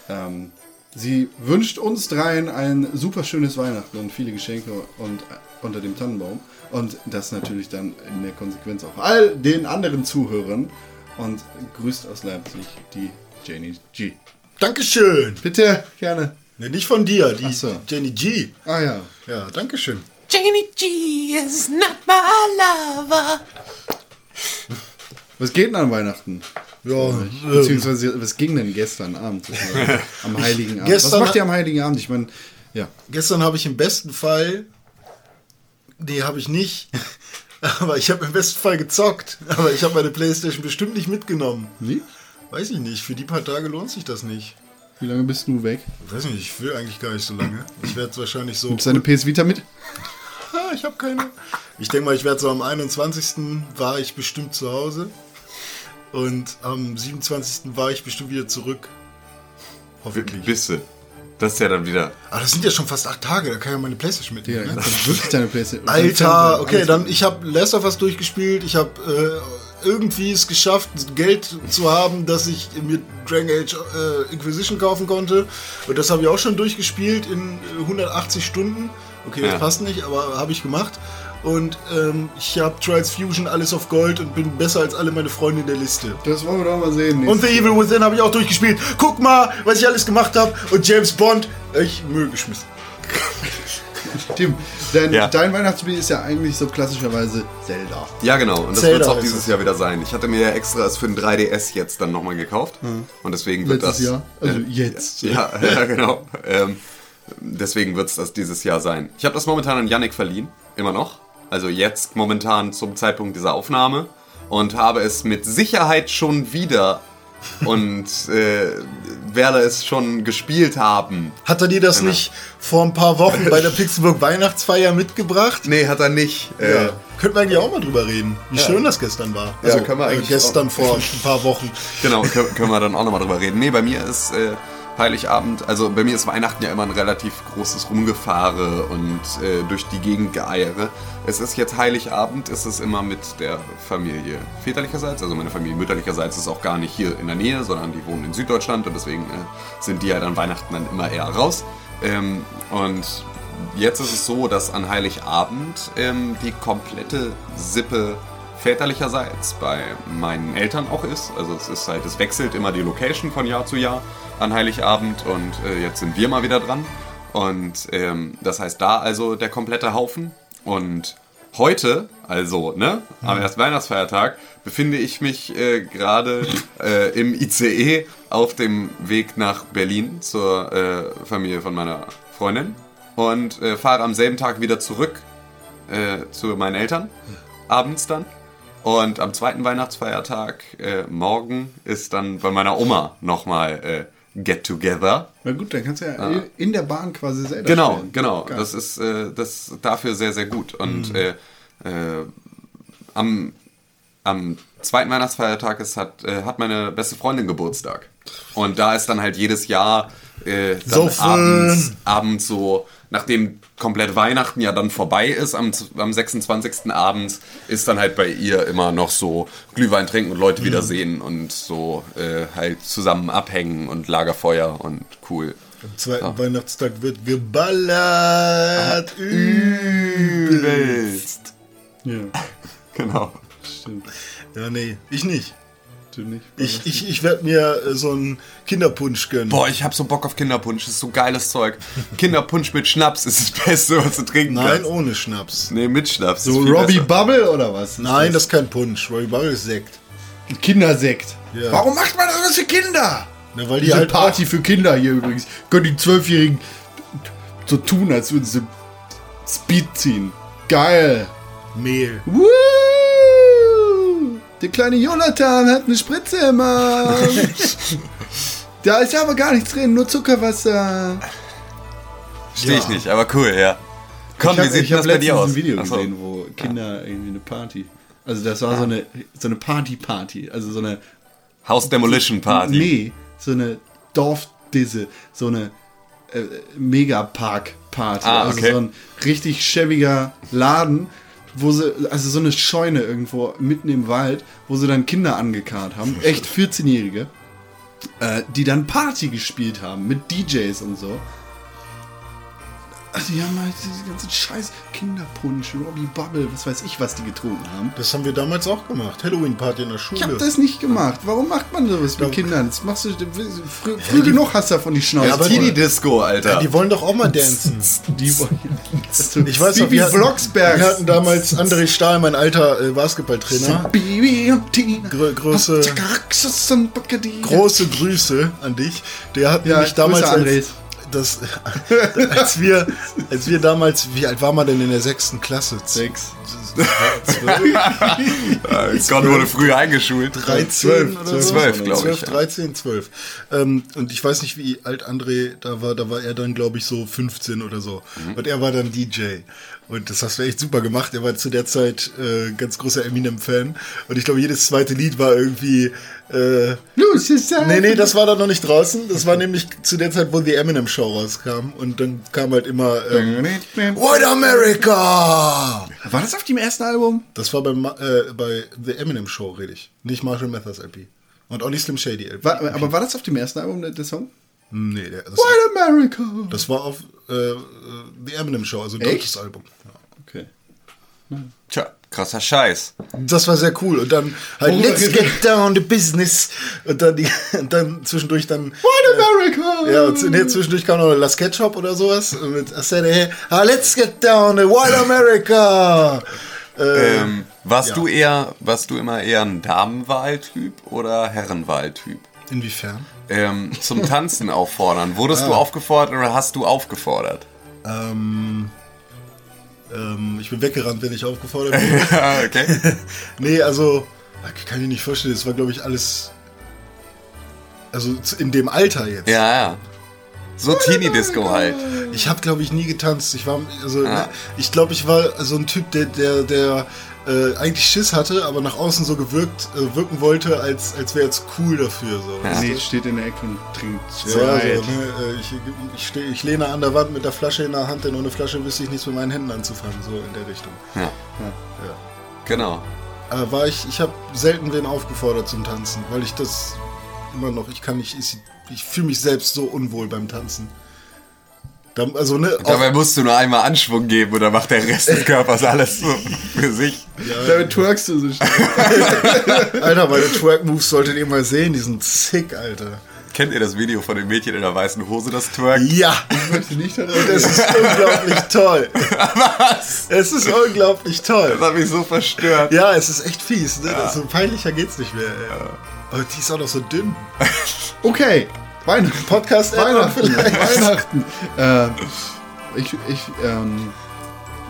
Ähm, sie wünscht uns dreien ein super schönes Weihnachten und viele Geschenke und unter dem Tannenbaum und das natürlich dann in der Konsequenz auch all den anderen Zuhörern und grüßt aus Leipzig die Janie G. Dankeschön. Bitte, gerne. Ne, nicht von dir, die so. Jenny G. Ah ja. Ja, Dankeschön. Janie G is not my lover. Was geht denn an Weihnachten? Ja, Beziehungsweise, was ging denn gestern Abend? am Heiligen Abend. Gestern was macht ihr am Heiligen Abend? Ich meine, ja. gestern habe ich im besten Fall, nee, habe ich nicht, aber ich habe im besten Fall gezockt. Aber ich habe meine Playstation bestimmt nicht mitgenommen. Wie? Weiß ich nicht, für die paar Tage lohnt sich das nicht. Wie lange bist du weg? Weiß nicht, ich will eigentlich gar nicht so lange. Ich werde es wahrscheinlich so. Nimmst du deine PS Vita mit? Ah, ich habe keine. Ich denke mal, ich werde so am 21. war ich bestimmt zu Hause. Und am 27. war ich bestimmt wieder zurück. Hoffentlich. Bisse. Das ist ja dann wieder. Aber das sind ja schon fast acht Tage, da kann ja meine Playstation Ja, mitnehmen. ne? kannst du wirklich deine Playstation. Alter, okay, dann ich habe Last of Us durchgespielt. Ich habe äh, irgendwie es geschafft, Geld zu haben, dass ich mir Dragon Age äh, Inquisition kaufen konnte. Und das habe ich auch schon durchgespielt in äh, 180 Stunden. Okay, das Ja. passt nicht, aber habe ich gemacht. Und ähm, ich habe Trials Fusion alles auf Gold und bin besser als alle meine Freunde in der Liste. Das wollen wir doch mal sehen. Und The Evil Within habe ich auch durchgespielt. Guck mal, was ich alles gemacht habe. Und James Bond, ich Müll geschmissen. Tim, dein, Ja. dein Weihnachtsspiel ist ja eigentlich so klassischerweise Zelda. Ja, genau. Und das wird es auch dieses es. Jahr wieder sein. Ich hatte mir ja extra es für den 3DS jetzt dann nochmal gekauft. Und deswegen wird Letztes das. Jahr. Also äh, jetzt. Ja, ja genau. Ähm, deswegen wird es das dieses Jahr sein. Ich habe das momentan an Yannick verliehen. Immer noch. Also jetzt momentan zum Zeitpunkt dieser Aufnahme. Und habe es mit Sicherheit schon wieder und äh, werde es schon gespielt haben. Hat er dir das nicht vor ein paar Wochen bei der Pixelburg Weihnachtsfeier mitgebracht? Nee, hat er nicht. Äh, Ja. Könnten wir eigentlich auch mal drüber reden, wie schön das gestern war. Ja, können wir eigentlich äh, gestern vor ein paar Wochen. Genau, können, können wir dann auch nochmal drüber reden. Nee, bei mir ist äh, Heiligabend, also bei mir ist Weihnachten ja immer ein relativ großes Rumgefahre und äh, durch die Gegend geeiere. Es ist jetzt Heiligabend, ist es immer mit der Familie väterlicherseits, also meine Familie mütterlicherseits ist auch gar nicht hier in der Nähe, sondern die wohnen in Süddeutschland und deswegen äh, sind die halt an Weihnachten dann immer eher raus. Ähm, und jetzt ist es so, dass an Heiligabend ähm, die komplette Sippe väterlicherseits bei meinen Eltern auch ist. Also es ist halt, es wechselt immer die Location von Jahr zu Jahr an Heiligabend und äh, jetzt sind wir mal wieder dran. Und ähm, das heißt da also der komplette Haufen. Und heute, also ne, am ersten Weihnachtsfeiertag, befinde ich mich äh, gerade äh, im ICE auf dem Weg nach Berlin zur äh, Familie von meiner Freundin und äh, fahre am selben Tag wieder zurück äh, zu meinen Eltern, abends dann. Und am zweiten Weihnachtsfeiertag, äh, morgen, ist dann bei meiner Oma nochmal äh, Get Together. Na gut, dann kannst du ja in der Bahn quasi Zelda Genau, spielen. genau. Geil. Das ist äh, das dafür sehr, sehr gut. Und äh, äh, am am zweiten Weihnachtsfeiertag ist, hat, äh, hat meine beste Freundin Geburtstag. Und da ist dann halt jedes Jahr äh, dann Saufen. abends, abends so, nachdem komplett Weihnachten ja dann vorbei ist, am, am 26. abends, ist dann halt bei ihr immer noch so Glühwein trinken und Leute wiedersehen und so äh, halt zusammen abhängen und Lagerfeuer und cool. Am zweiten Weihnachtstag wird geballert. Übelst. Ja, Genau. stimmt. Ja, nee, ich nicht. Du nicht. Ich, ich, ich werde mir äh, so einen Kinderpunsch gönnen. Boah, ich hab so Bock auf Kinderpunsch. Das ist so geiles Zeug. Kinderpunsch mit Schnaps ist das Beste, was du trinken Nein, kannst. ohne Schnaps. Nee, mit Schnaps. so Robbie besser. Bubble oder was? Nein, das ist kein Punsch. Robbie Bubble ist Sekt. Kindersekt. Ja. Warum macht man das für Kinder? Na, weil die Diese halt Party für Kinder hier übrigens. Können die Zwölfjährigen so tun, als würden sie Speed ziehen. Geil. Mehl. Woo! Der kleine Jonathan hat eine Spritze im Arm. da ist aber gar nichts drin, nur Zuckerwasser. Stehe ich nicht, aber cool, ja. Komm, ich wie sieht hab das bei dir aus? ein Video Ach so. gesehen, wo Kinder irgendwie eine Party. Also das war so eine so eine Party-Party. Also so eine House Demolition Party. Nee, so eine Dorfdisse, so eine äh, Megapark-Party. Ah, Also okay. so ein richtig schäbiger Laden, wo sie, also so eine Scheune irgendwo mitten im Wald, wo sie dann Kinder angekarrt haben, echt 14-Jährige, äh, die dann Party gespielt haben mit DJs und so. Also die haben halt diese ganzen Scheiß Kinderpunsch, Robbie Bubble, was weiß ich, was die getrunken haben. Das haben wir damals auch gemacht. Halloween-Party in der Ich Schule. hab das nicht gemacht. Warum macht man sowas mit Kindern? Das machst du früh, früh genug hast du davon die Schnauze. Ja, aber voll. Teenie Disco, Alter. ja, die wollen doch auch mal dancen. die wollen. Ich weiß noch, Bibi wir hatten, Blocksberg. wir hatten damals André Stahl, mein alter äh, Basketballtrainer. Bibi und Tina. Und Bacadillo. Große Grüße an dich. Der hat Ja, nämlich damals, Grüße, als, das, als wir, als wir damals, wie alt war man denn in der sechsten Klasse? Sechs. Gott wurde früh eingeschult. 13 Zwölf, oder so? zwölf, glaub ich, 12, ja. 13, 12. Ähm, und ich weiß nicht, wie alt André da war. Da war er dann, glaube ich, so 15 oder so. Mhm. Und er war dann DJ. Und das hast du echt super gemacht. Er war zu der Zeit äh, ganz großer Eminem-Fan. Und ich glaube, jedes zweite Lied war irgendwie... Äh. Nee, nee, das war dann noch nicht draußen. Das war nämlich zu der Zeit, wo die Eminem Show rauskam. Und dann kam halt immer ähm, White America! War das auf dem ersten Album? Das war beim, äh, bei The Eminem Show, rede ich. Nicht Marshall Mathers LP. Und auch nicht Slim Shady LP. War, aber war das auf dem ersten Album, der, der Song? Nee, der, das, White America. das war auf äh, äh, The Eminem Show, also ein Echt? deutsches Album. Ja. Okay. Tja, krasser Scheiß. Das war sehr cool. Und dann halt Worüber Let's get down to business. Und dann, die, und dann zwischendurch dann... White America. Ja, und z- nee, zwischendurch kam noch Las Ketchup oder sowas. Mit I said, hey, ah, let's get down to White America. Äh, Ähm, warst ja. du eher, warst du immer eher ein Damenwahltyp oder Herrenwahltyp? Inwiefern? Ähm, zum Tanzen auffordern. Wurdest du aufgefordert oder hast du aufgefordert? Ähm, ähm, ich bin weggerannt, wenn ich aufgefordert wurde. okay. nee, also, ich kann mir nicht vorstellen, das war, glaube ich, alles. Also in dem Alter jetzt. Ja, ja. So Teenie-Disco halt. Ich habe, glaube ich, nie getanzt. Ich war, also, Ja. ne, ich glaube, ich war so ein Typ, der, der, der äh, eigentlich Schiss hatte, aber nach außen so gewirkt, äh, wirken wollte, als, als wäre jetzt cool dafür. So. Ja. Nee, steht in der Ecke und trinkt Ja, so, Sprite. ne, äh, ich, ich, steh, ich lehne an der Wand mit der Flasche in der Hand, denn ohne Flasche wüsste ich nichts mit meinen Händen anzufangen, so in der Richtung. Ja. Genau. Aber war ich, ich habe selten wen aufgefordert zum Tanzen, weil ich das immer noch, ich kann nicht, ich, ich fühle mich selbst so unwohl beim Tanzen. Da, also, ne, Dabei musst du nur einmal Anschwung geben oder macht der Rest des Körpers alles so für sich. Damit twerkst du so schnell. Alter, meine Twerk-Moves solltet ihr mal sehen, die sind sick, Alter. Kennt ihr das Video von dem Mädchen in der weißen Hose, das twerkt? Ja, Ich möchte nicht daran das ist unglaublich toll. Was? Es ist unglaublich toll. Das hat mich so verstört. Ja, es ist echt fies, ne? So peinlicher geht's nicht mehr, ey. Aber die ist auch noch so dünn. Okay, Weihnachten. Podcast Weihnachten. vielleicht. Weihnachten. Ähm, ich, ich, ähm,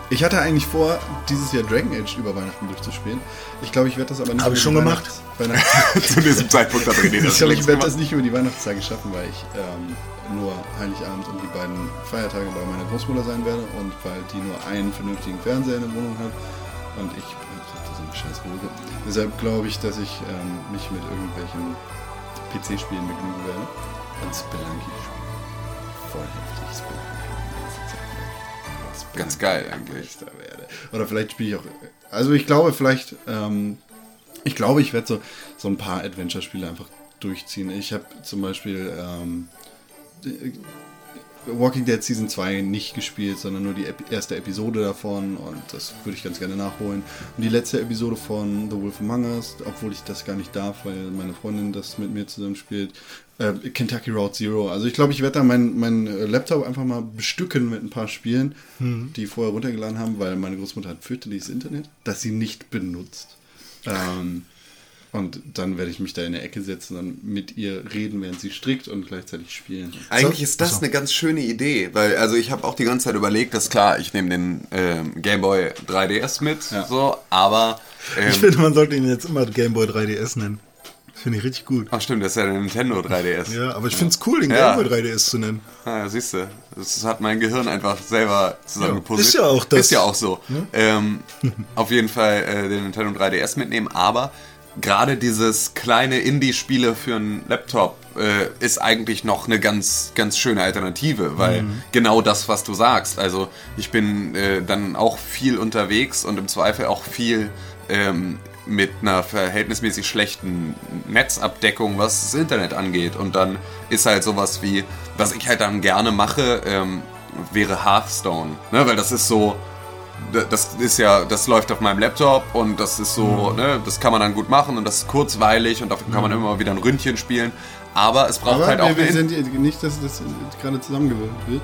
ich hatte eigentlich vor, dieses Jahr Dragon Age über Weihnachten durchzuspielen. Ich glaube, ich werde das aber nicht Hab ich schon gemacht. Zu diesem Zeitpunkt hat René das ich glaube, ich werde das nicht über die Weihnachtstage schaffen, weil ich ähm, nur Heiligabend und die beiden Feiertage bei meiner Großmutter sein werde und weil die nur einen vernünftigen Fernseher in der Wohnung hat. Und ich scheiß Ruhe. Deshalb glaube ich, dass ich ähm, mich mit irgendwelchen PC-Spielen begnügen werde. Und Spelunky spielen. Voll heftig Spelunky. Ganz geil eigentlich. Oder vielleicht spiele ich auch. Also ich glaube, vielleicht. Ähm, ich glaube, ich werde so, so ein paar Adventure-Spiele einfach durchziehen. Ich habe zum Beispiel ähm, Walking Dead Season 2 nicht gespielt, sondern nur die Ep erste Episode davon und das würde ich ganz gerne nachholen. Und die letzte Episode von The Wolf Among Us, obwohl ich das gar nicht darf, weil meine Freundin das mit mir zusammen spielt. Äh, Kentucky Route Zero. Also ich glaube, ich werde da meinen mein äh, Laptop einfach mal bestücken mit ein paar Spielen, die vorher runtergeladen haben, weil meine Großmutter hat fürchterliches Internet, das sie nicht benutzt. Ähm, und dann werde ich mich da in der Ecke setzen und mit ihr reden, während sie strickt und gleichzeitig spielen. Eigentlich ist das eine ganz schöne Idee, weil also ich habe auch die ganze Zeit überlegt, dass klar, ich nehme den ähm, Game Boy 3DS mit, Ja. so, aber ähm, Ich finde, man sollte ihn jetzt immer Game Boy 3DS nennen. Finde ich richtig gut. ach stimmt, das ist ja der Nintendo 3DS. Ja, aber ich finde es cool, den Ja. Game Boy 3DS zu nennen. Ah, siehst du, das hat mein Gehirn einfach selber zusammengepuzzelt. Ja, ist ja auch das. Ist ja auch so. Ähm, auf jeden Fall äh, den Nintendo 3DS mitnehmen, aber gerade dieses kleine Indie-Spiele für einen Laptop äh, ist eigentlich noch eine ganz, ganz schöne Alternative, weil Mhm. genau das, was du sagst. Also ich bin äh, dann auch viel unterwegs und im Zweifel auch viel ähm, mit einer verhältnismäßig schlechten Netzabdeckung, was das Internet angeht. Und dann ist halt sowas wie, was ich halt dann gerne mache, ähm, wäre Hearthstone. Ne? Weil das ist so, das ist ja, das läuft auf meinem Laptop und das ist so, ne, das kann man dann gut machen und das ist kurzweilig und dafür kann man immer wieder ein Ründchen spielen. Aber es braucht Aber halt auch wir, wir eine sind nicht, dass das gerade zusammengewürfelt wird.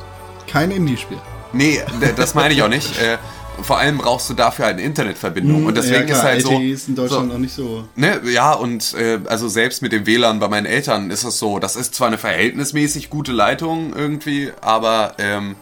Kein Indie-Spiel. Nee, das meine ich auch nicht. Äh, vor allem brauchst du dafür halt eine Internetverbindung. Und deswegen ja, ist halt so. Ist in Deutschland so noch nicht so. Ne, ja, und äh, also selbst mit dem WLAN bei meinen Eltern ist es so, das ist zwar eine verhältnismäßig gute Leitung irgendwie, aber ähm,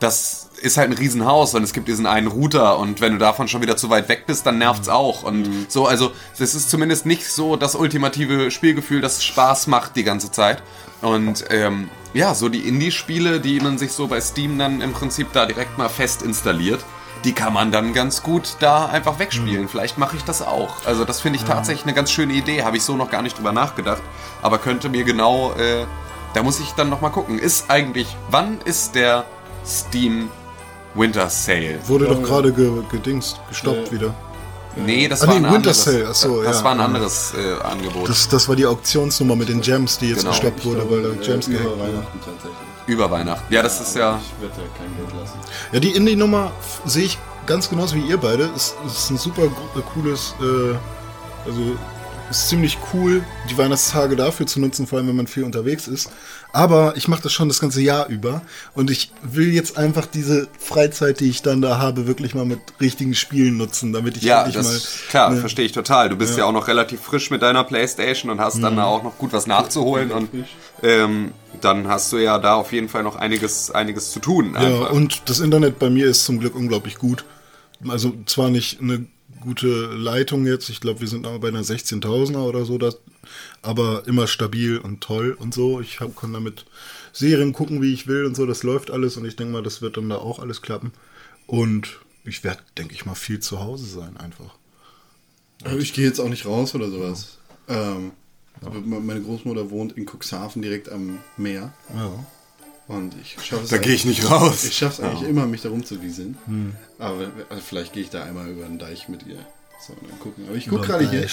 das ist halt ein Riesenhaus und es gibt diesen einen Router und wenn du davon schon wieder zu weit weg bist, dann nervt's auch. Und so, also es ist zumindest nicht so das ultimative Spielgefühl, das Spaß macht die ganze Zeit. Und ähm, ja, so die Indie-Spiele, die man sich so bei Steam dann im Prinzip da direkt mal fest installiert, die kann man dann ganz gut da einfach wegspielen. Vielleicht mache ich das auch. Also das finde ich tatsächlich eine ganz schöne Idee. Habe ich so noch gar nicht drüber nachgedacht. Aber könnte mir genau, äh, da muss ich dann noch mal gucken. Ist eigentlich, wann ist der Steam Winter Sale? Wurde doch gerade ge gedingst, gestoppt Ja. wieder. Nee, das Ah, war nee, ein Winter anderes. Sale, ach so, das ja. war ein anderes äh, Angebot. Das, das war die Auktionsnummer mit den Gems, die jetzt Genau. gestoppt wurde, weil da Gems über gehackt. Weihnachten tatsächlich. über Weihnachten. Ja, das ist ja. Ich werde da kein Geld lassen. Ja, die Indie-Nummer sehe ich ganz genauso wie ihr beide. Es es ist ein super äh, cooles, äh, also ist ziemlich cool, die Weihnachtstage dafür zu nutzen, vor allem wenn man viel unterwegs ist. Aber ich mache das schon das ganze Jahr über und ich will jetzt einfach diese Freizeit, die ich dann da habe, wirklich mal mit richtigen Spielen nutzen, damit ich Ja, das mal klar, ne, verstehe ich total. Du bist ja. auch noch relativ frisch mit deiner Playstation und hast Mhm. dann da auch noch gut was nachzuholen und ähm, dann hast du ja da auf jeden Fall noch einiges, einiges zu tun. Ja, Einfach. und das Internet bei mir ist zum Glück unglaublich gut. Also zwar nicht eine gute Leitung jetzt, ich glaube, wir sind aber bei einer 16.000er oder so, das, aber immer stabil und toll und so. Ich hab, kann damit Serien gucken, wie ich will und so, das läuft alles und ich denke mal, das wird dann da auch alles klappen. Und ich werde, denke ich mal, viel zu Hause sein einfach. Aber ich gehe jetzt auch nicht raus oder sowas. Ähm, aber me- meine Großmutter wohnt in Cuxhaven direkt am Meer. Ja. Und ich schaffe es Da gehe ich nicht raus. Ich schaffe es eigentlich immer, mich da rumzuwieseln. Aber also vielleicht gehe ich da einmal über den Deich mit ihr. So, dann gucken. Aber ich gucke gerade hier.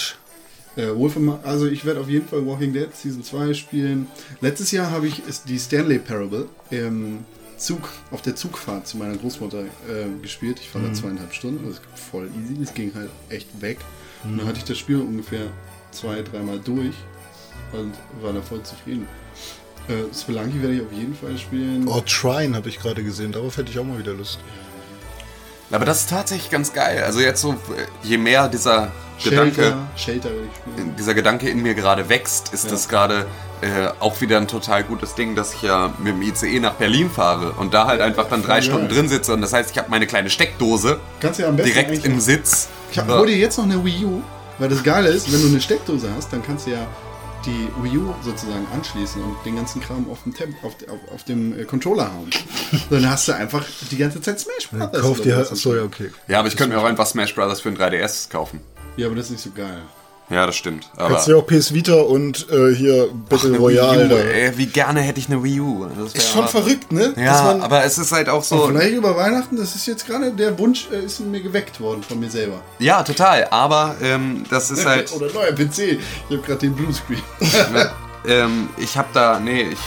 Äh, Wolf also ich werde auf jeden Fall Walking Dead Season 2 spielen. Letztes Jahr habe ich die Stanley Parable im Zug, auf der Zugfahrt zu meiner Großmutter äh, gespielt. Ich war da zweieinhalb Stunden, das ist voll easy, das ging halt echt weg. Und dann hatte ich das Spiel ungefähr zwei, dreimal durch und war da voll zufrieden. Äh, Spelunky werde ich auf jeden Fall spielen. Oh, Trine habe ich gerade gesehen, darauf hätte ich auch mal wieder Lust. Aber das ist tatsächlich ganz geil. Also jetzt so, äh, je mehr dieser Gedanke, Shelter, Shelter ich spielen. dieser Gedanke in mir gerade wächst, ist das gerade äh, auch wieder ein total gutes Ding, dass ich ja mit dem ICE nach Berlin fahre und da halt einfach dann drei Ja. Stunden drin sitze. Und das heißt, ich habe meine kleine Steckdose Kannst du ja am besten direkt im Sitz. Ich hab, hol dir jetzt noch eine Wii U, weil das Geile ist, wenn du eine Steckdose hast, dann kannst du ja die Wii U sozusagen anschließen und den ganzen Kram auf dem, Temp auf, auf, auf dem äh, Controller haben. Dann hast du einfach die ganze Zeit Smash Brothers. Kauf dir halt, achso, ja, okay. Ja, aber ich könnte mir auch einfach Smash Brothers für ein 3DS kaufen. Ja, aber das ist nicht so geil. Ja, das stimmt. Aber Kannst du ja auch PS Vita und äh, hier Battle eine Royale. U, ey, wie gerne hätte ich eine Wii U. Ist schon verrückt, ne? Ja, man- aber es ist halt auch so. vielleicht über Weihnachten, das ist jetzt gerade der Wunsch, äh, ist mir geweckt worden von mir selber. Ja, total. Aber ähm, das ist halt. Oder neuer PC. Ich habe gerade den Bluescreen. ähm, ich habe da, nee, ich,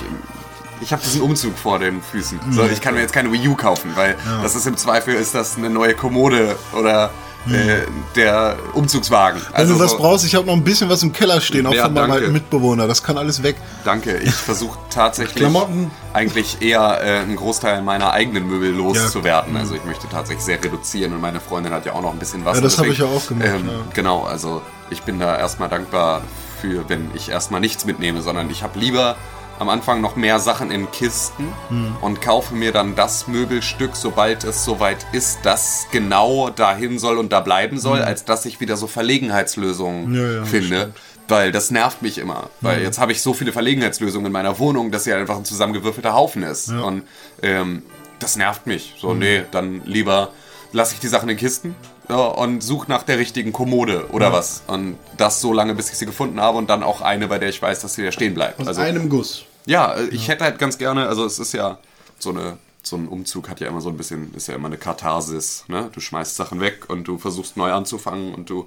ich habe diesen Umzug vor den Füßen. So, ich kann mir jetzt keine Wii U kaufen, weil das ist im Zweifel ist das eine neue Kommode oder äh, der Umzugswagen. Wenn Also du was so- brauchst, ich habe noch ein bisschen was im Keller stehen, auch Ja, von meinem danke. alten Mitbewohner. Das kann alles weg. Danke, ich versuche tatsächlich Klamotten. eigentlich eher äh, einen Großteil meiner eigenen Möbel loszuwerden. Ja. Also ich möchte tatsächlich sehr reduzieren und meine Freundin hat ja auch noch ein bisschen was. Ja, das habe ich ja auch gemacht, Ähm, ja. Genau, also ich bin da erstmal dankbar für, wenn ich erstmal nichts mitnehme, sondern ich habe lieber am Anfang noch mehr Sachen in Kisten Hm. und kaufe mir dann das Möbelstück, sobald es soweit ist, das genau dahin soll und da bleiben soll, als dass ich wieder so Verlegenheitslösungen Hm. Ja, ja, finde. Weil das nervt mich immer. Weil jetzt habe ich so viele Verlegenheitslösungen in meiner Wohnung, dass sie einfach ein zusammengewürfelter Haufen ist. Und ähm, das nervt mich. So, nee, dann lieber lasse ich die Sachen in Kisten ja, und suche nach der richtigen Kommode oder was. Und das so lange, bis ich sie gefunden habe und dann auch eine, bei der ich weiß, dass sie da stehen bleibt. Aus Also, einem Guss. ja, äh, ich hätte halt ganz gerne, also es ist ja so eine. So ein Umzug hat ja immer so ein bisschen, ist ja immer eine Katharsis. Ne? Du schmeißt Sachen weg und du versuchst neu anzufangen und du,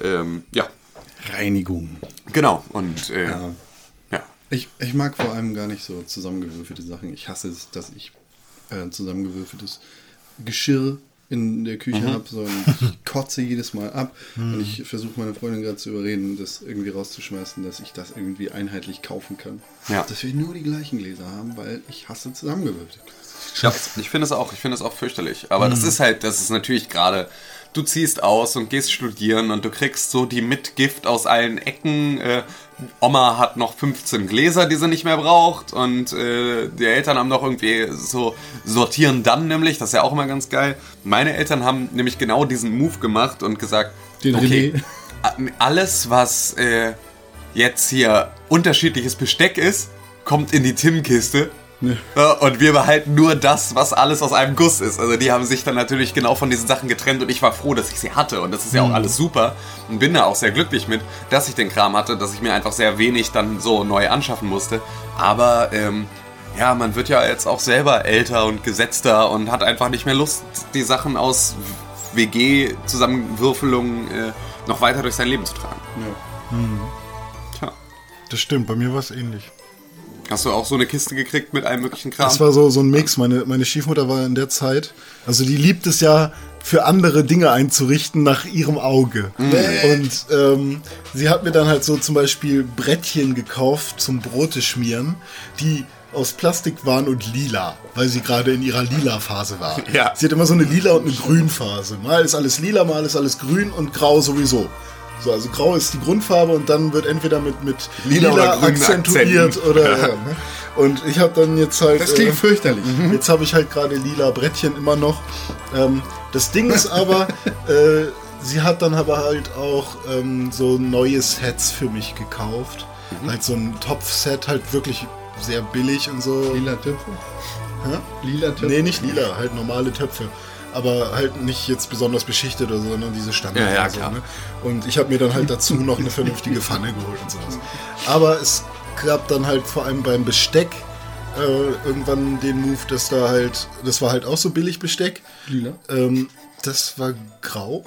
ähm, ja, Reinigung. genau. Und äh, ja. Ich, ich mag vor allem gar nicht so zusammengewürfelte Sachen. Ich hasse es, dass ich äh, zusammengewürfeltes Geschirr in der Küche habe. So, und ich kotze jedes Mal ab. Und ich versuche meine Freundin gerade zu überreden, das irgendwie rauszuschmeißen, dass ich das irgendwie einheitlich kaufen kann. Ja. Dass wir nur die gleichen Gläser haben, weil ich hasse zusammengewürfelte Gläser. Ja, ich finde es auch, ich finde es auch fürchterlich. Aber das ist halt, das ist natürlich gerade, du ziehst aus und gehst studieren und du kriegst so die Mitgift aus allen Ecken. Äh, Oma hat noch 15 Gläser, die sie nicht mehr braucht und äh, die Eltern haben noch irgendwie so sortieren dann nämlich, das ist ja auch immer ganz geil. Meine Eltern haben nämlich genau diesen Move gemacht und gesagt, Den okay, René. a- alles was äh, jetzt hier unterschiedliches Besteck ist, kommt in die Tim-Kiste. Ja, Und wir behalten nur das, was alles aus einem Guss ist. Also die haben sich dann natürlich genau von diesen Sachen getrennt und ich war froh, dass ich sie hatte. Und das ist ja auch alles super. Und bin da auch sehr glücklich mit, dass ich den Kram hatte, dass ich mir einfach sehr wenig dann so neu anschaffen musste. Aber ähm, ja, man wird ja jetzt auch selber älter und gesetzter und hat einfach nicht mehr Lust, die Sachen aus WG-Zusammenwürfelungen äh, noch weiter durch sein Leben zu tragen. Tja. Das stimmt, bei mir war es ähnlich. Hast du auch so eine Kiste gekriegt mit allem möglichen Kram? Das war so, so ein Mix. Meine, meine Stiefmutter war in der Zeit, also die liebt es ja, für andere Dinge einzurichten nach ihrem Auge. Und ähm, sie hat mir dann halt so zum Beispiel Brettchen gekauft zum Brote schmieren, die aus Plastik waren und lila, weil sie gerade in ihrer lila Phase war. Ja. Sie hat immer so eine lila und eine grün Phase. Mal ist alles lila, mal ist alles grün und grau sowieso. So, also grau ist die Grundfarbe und dann wird entweder mit, mit Lila lila, oder akzentuiert Akzenten. oder ja, ne? Und ich habe dann jetzt halt. Das klingt äh, fürchterlich. Jetzt habe ich halt gerade lila Brettchen immer noch. Ähm, das Ding ist aber, äh, sie hat dann aber halt auch ähm, so neue Sets für mich gekauft. Halt so ein Topfset, halt wirklich sehr billig und so. Lila Töpfe? Hä? Lila Töpfe? Nee, nicht lila, halt normale Töpfe. Aber halt nicht jetzt besonders beschichtet oder so, sondern diese Standard. Ja, ja, und so, klar. ne? Und ich habe mir dann halt dazu noch eine vernünftige Pfanne geholt und sowas. Aber es gab dann halt vor allem beim Besteck äh, irgendwann den Move, dass da halt, das war halt auch so billig Besteck. Lila. Ähm, das war grau.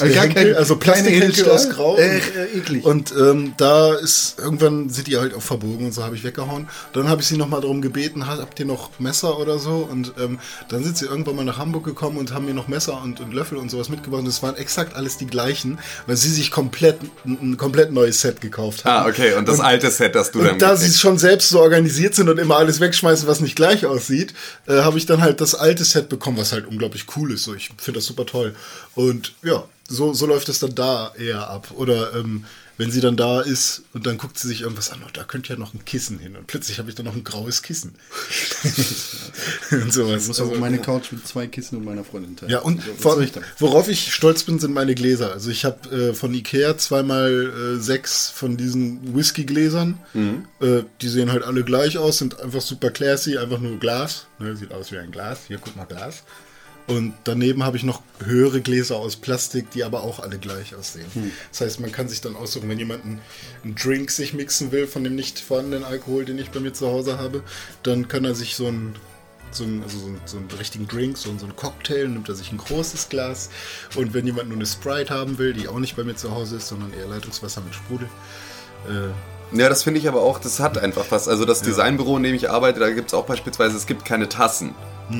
Also gar Henkel, kein- also Plastikhenkel aus Grau. Äh, äh, eklig. Und ähm, da ist irgendwann sind die halt auch verbogen und so habe ich weggehauen. Dann habe ich sie nochmal darum gebeten, "Ha- habt ihr noch Messer oder so? Und ähm, dann sind sie irgendwann mal nach Hamburg gekommen und haben mir noch Messer und, und Löffel und sowas mitgebracht. Und es waren exakt alles die gleichen, weil sie sich komplett ein, ein komplett neues Set gekauft haben. Ah, okay. Und das alte Set, das du dann Und da sie schon selbst so organisiert sind und immer alles wegschmeißen, was nicht gleich aussieht, äh, habe ich dann halt das alte Set bekommen, was halt unglaublich cool ist. So, ich finde das super toll. Und ja, so, so läuft es dann da eher ab. Oder ähm, wenn sie dann da ist und dann guckt sie sich irgendwas an, oh, da könnte ja noch ein Kissen hin. Und plötzlich habe ich dann noch ein graues Kissen. und sowas. Ich muss auch meine Couch mit zwei Kissen und meiner Freundin teilen. Ja, und So, vor, ich worauf ich stolz bin, sind meine Gläser. Also ich habe äh, von Ikea zweimal äh, sechs von diesen Whisky-Gläsern. Äh, die sehen halt alle gleich aus, sind einfach super classy, einfach nur Glas. Ne, sieht aus wie ein Glas. Hier, guck mal, Glas. Und daneben habe ich noch höhere Gläser aus Plastik, die aber auch alle gleich aussehen. Das heißt, man kann sich dann aussuchen, wenn jemand einen, einen Drink sich mixen will von dem nicht vorhandenen Alkohol, den ich bei mir zu Hause habe, dann kann er sich so einen, so einen, also so einen, so einen richtigen Drink, so einen, so einen Cocktail, nimmt er sich ein großes Glas. Und wenn jemand nur eine Sprite haben will, die auch nicht bei mir zu Hause ist, sondern eher Leitungswasser mit Sprudel, äh, Ja, das finde ich aber auch, das hat einfach was. Also das Designbüro, in dem ich arbeite, da gibt es auch beispielsweise, es gibt keine Tassen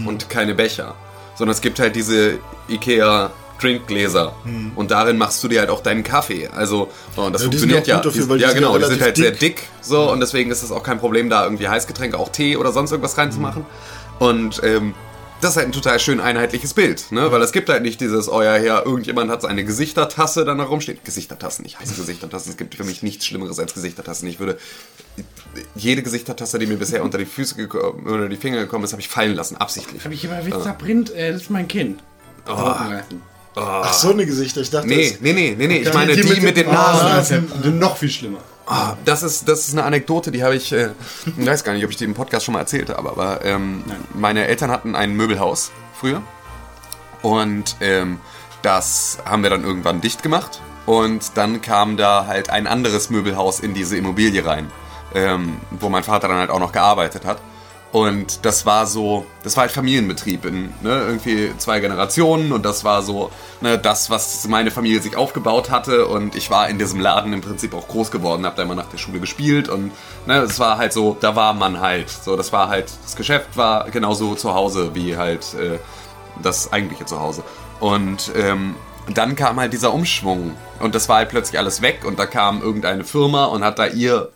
und keine Becher, sondern es gibt halt diese Ikea Trinkgläser und darin machst du dir halt auch deinen Kaffee. Also und das Ja, die sind funktioniert ja ja. dafür, Die- weil die ja, sind genau, ja die sind halt relativ sehr dick so und deswegen ist es auch kein Problem, da irgendwie Heißgetränke, auch Tee oder sonst irgendwas reinzumachen. Und ähm, das ist halt ein total schön einheitliches Bild, ne? Weil es gibt halt nicht dieses, oh ja, ja, irgendjemand hat seine Gesichtertasse dann da rumstehen. Gesichtertassen, ich heiße Gesichtertassen. Es gibt für mich nichts Schlimmeres als Gesichtertassen. Ich würde jede Gesichtertasse, die mir bisher unter die Füße gekommen, oder die Finger gekommen ist, habe ich fallen lassen, absichtlich. Habe ich hier bei Witzer Print, äh, das ist mein Kind. Raupenreifen. ach, so eine Gesichter. Ich dachte, Nee, das- nee, nee, nee, nee. Ich meine, die, mit mit, den den Nasen. Nasen. Noch viel schlimmer. Ah, das ist, das ist eine Anekdote, die habe ich, äh, ich weiß gar nicht, ob ich die im Podcast schon mal erzählt habe, aber ähm, meine Eltern hatten ein Möbelhaus früher und ähm, das haben wir dann irgendwann dicht gemacht und dann kam da halt ein anderes Möbelhaus in diese Immobilie rein, ähm, wo mein Vater dann halt auch noch gearbeitet hat. Und das war so, das war halt Familienbetrieb in ne, irgendwie zwei Generationen. Und das war so ne, das, was meine Familie sich aufgebaut hatte. Und ich war in diesem Laden im Prinzip auch groß geworden, habe da immer nach der Schule gespielt. Und ne, es war halt so, da war man halt, so das war halt, das Geschäft war genauso zu Hause wie halt äh, das eigentliche Zuhause. Und ähm, dann kam halt dieser Umschwung. Und das war halt plötzlich alles weg. Und da kam irgendeine Firma und hat da ihr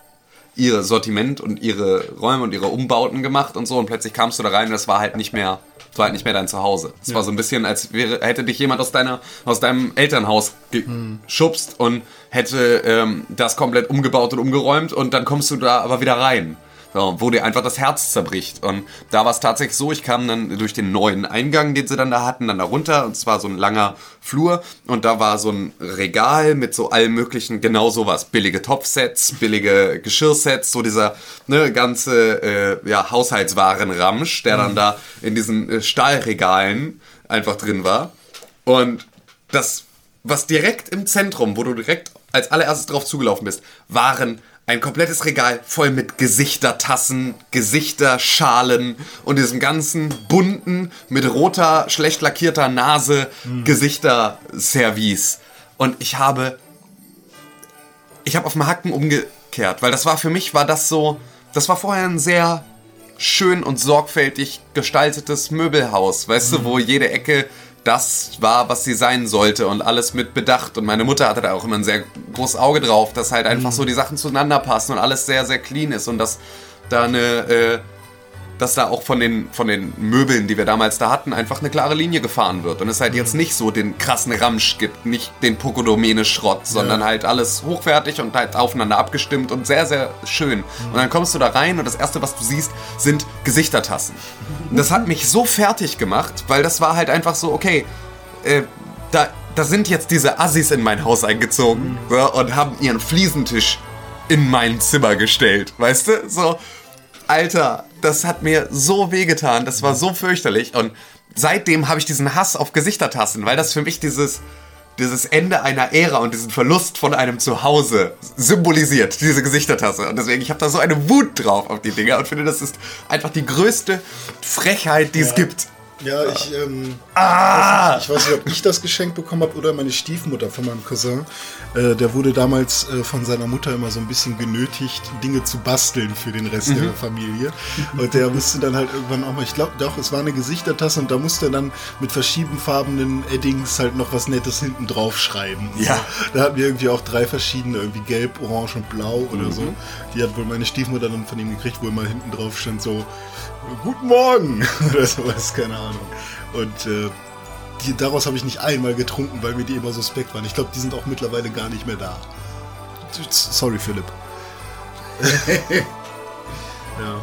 ihr Sortiment und ihre Räume und ihre Umbauten gemacht und so und plötzlich kamst du da rein und das war halt nicht mehr das war halt nicht mehr dein Zuhause. Es war so ein bisschen, als wäre, hätte dich jemand aus deiner, aus deinem Elternhaus geschubst und hätte ähm, das komplett umgebaut und umgeräumt und dann kommst du da aber wieder rein. So, wo dir einfach das Herz zerbricht. Und da war es tatsächlich so, ich kam dann durch den neuen Eingang, den sie dann da hatten, dann da runter. Und es war so ein langer Flur. Und da war so ein Regal mit so allem möglichen, genau sowas. Billige Topfsets, billige Geschirrsets, so dieser ne, ganze äh, ja, Haushaltswaren-Ramsch, der dann da in diesen äh, Stahlregalen einfach drin war. Und das, was direkt im Zentrum, wo du direkt als allererstes drauf zugelaufen bist, waren ein komplettes Regal voll mit Gesichtertassen, Gesichterschalen und diesem ganzen bunten, mit roter, schlecht lackierter Nase Gesichterservice. Und ich habe ich habe auf dem Hacken umgekehrt, weil das war für mich war das so, das war vorher ein sehr schön und sorgfältig gestaltetes Möbelhaus, weißt du, wo jede Ecke das war, was sie sein sollte und alles mit Bedacht. Und meine Mutter hatte da auch immer ein sehr großes Auge drauf, dass halt einfach so die Sachen zueinander passen und alles sehr, sehr clean ist und dass da eine, äh, dass da auch von den, von den Möbeln, die wir damals da hatten, einfach eine klare Linie gefahren wird. Und es halt jetzt nicht so den krassen Ramsch gibt, nicht den Pokodomene-Schrott, sondern halt alles hochwertig und halt aufeinander abgestimmt und sehr, sehr schön. Und dann kommst du da rein und das Erste, was du siehst, sind Gesichtertassen. Und das hat mich so fertig gemacht, weil das war halt einfach so, okay, äh, da, da sind jetzt diese Assis in mein Haus eingezogen so, und haben ihren Fliesentisch in mein Zimmer gestellt, weißt du? So, Alter, das hat mir so wehgetan, das war so fürchterlich und seitdem habe ich diesen Hass auf Gesichtertassen, weil das für mich dieses dieses Ende einer Ära und diesen Verlust von einem Zuhause symbolisiert, diese Gesichtertasse. Und deswegen, ich habe da so eine Wut drauf auf die Dinger und finde, das ist einfach die größte Frechheit, die es gibt. Ja, ich, ähm, Ah! ich weiß nicht, ob ich das geschenkt bekommen habe oder meine Stiefmutter von meinem Cousin. Äh, der wurde damals äh, von seiner Mutter immer so ein bisschen genötigt, Dinge zu basteln für den Rest der Familie. Und der musste dann halt irgendwann auch mal, ich glaube doch, es war eine Gesichtertasse und da musste er dann mit verschiedenfarbenen Eddings halt noch was Nettes hinten drauf schreiben. Ja. So. Da hatten wir irgendwie auch drei verschiedene, irgendwie gelb, orange und blau oder so. Die hat wohl meine Stiefmutter dann von ihm gekriegt, wo immer hinten drauf stand so, Guten Morgen oder sowas, keine Ahnung. Und äh, die, daraus habe ich nicht einmal getrunken, weil mir die immer suspekt waren. Ich glaube, die sind auch mittlerweile gar nicht mehr da. Sorry, Philipp. ja.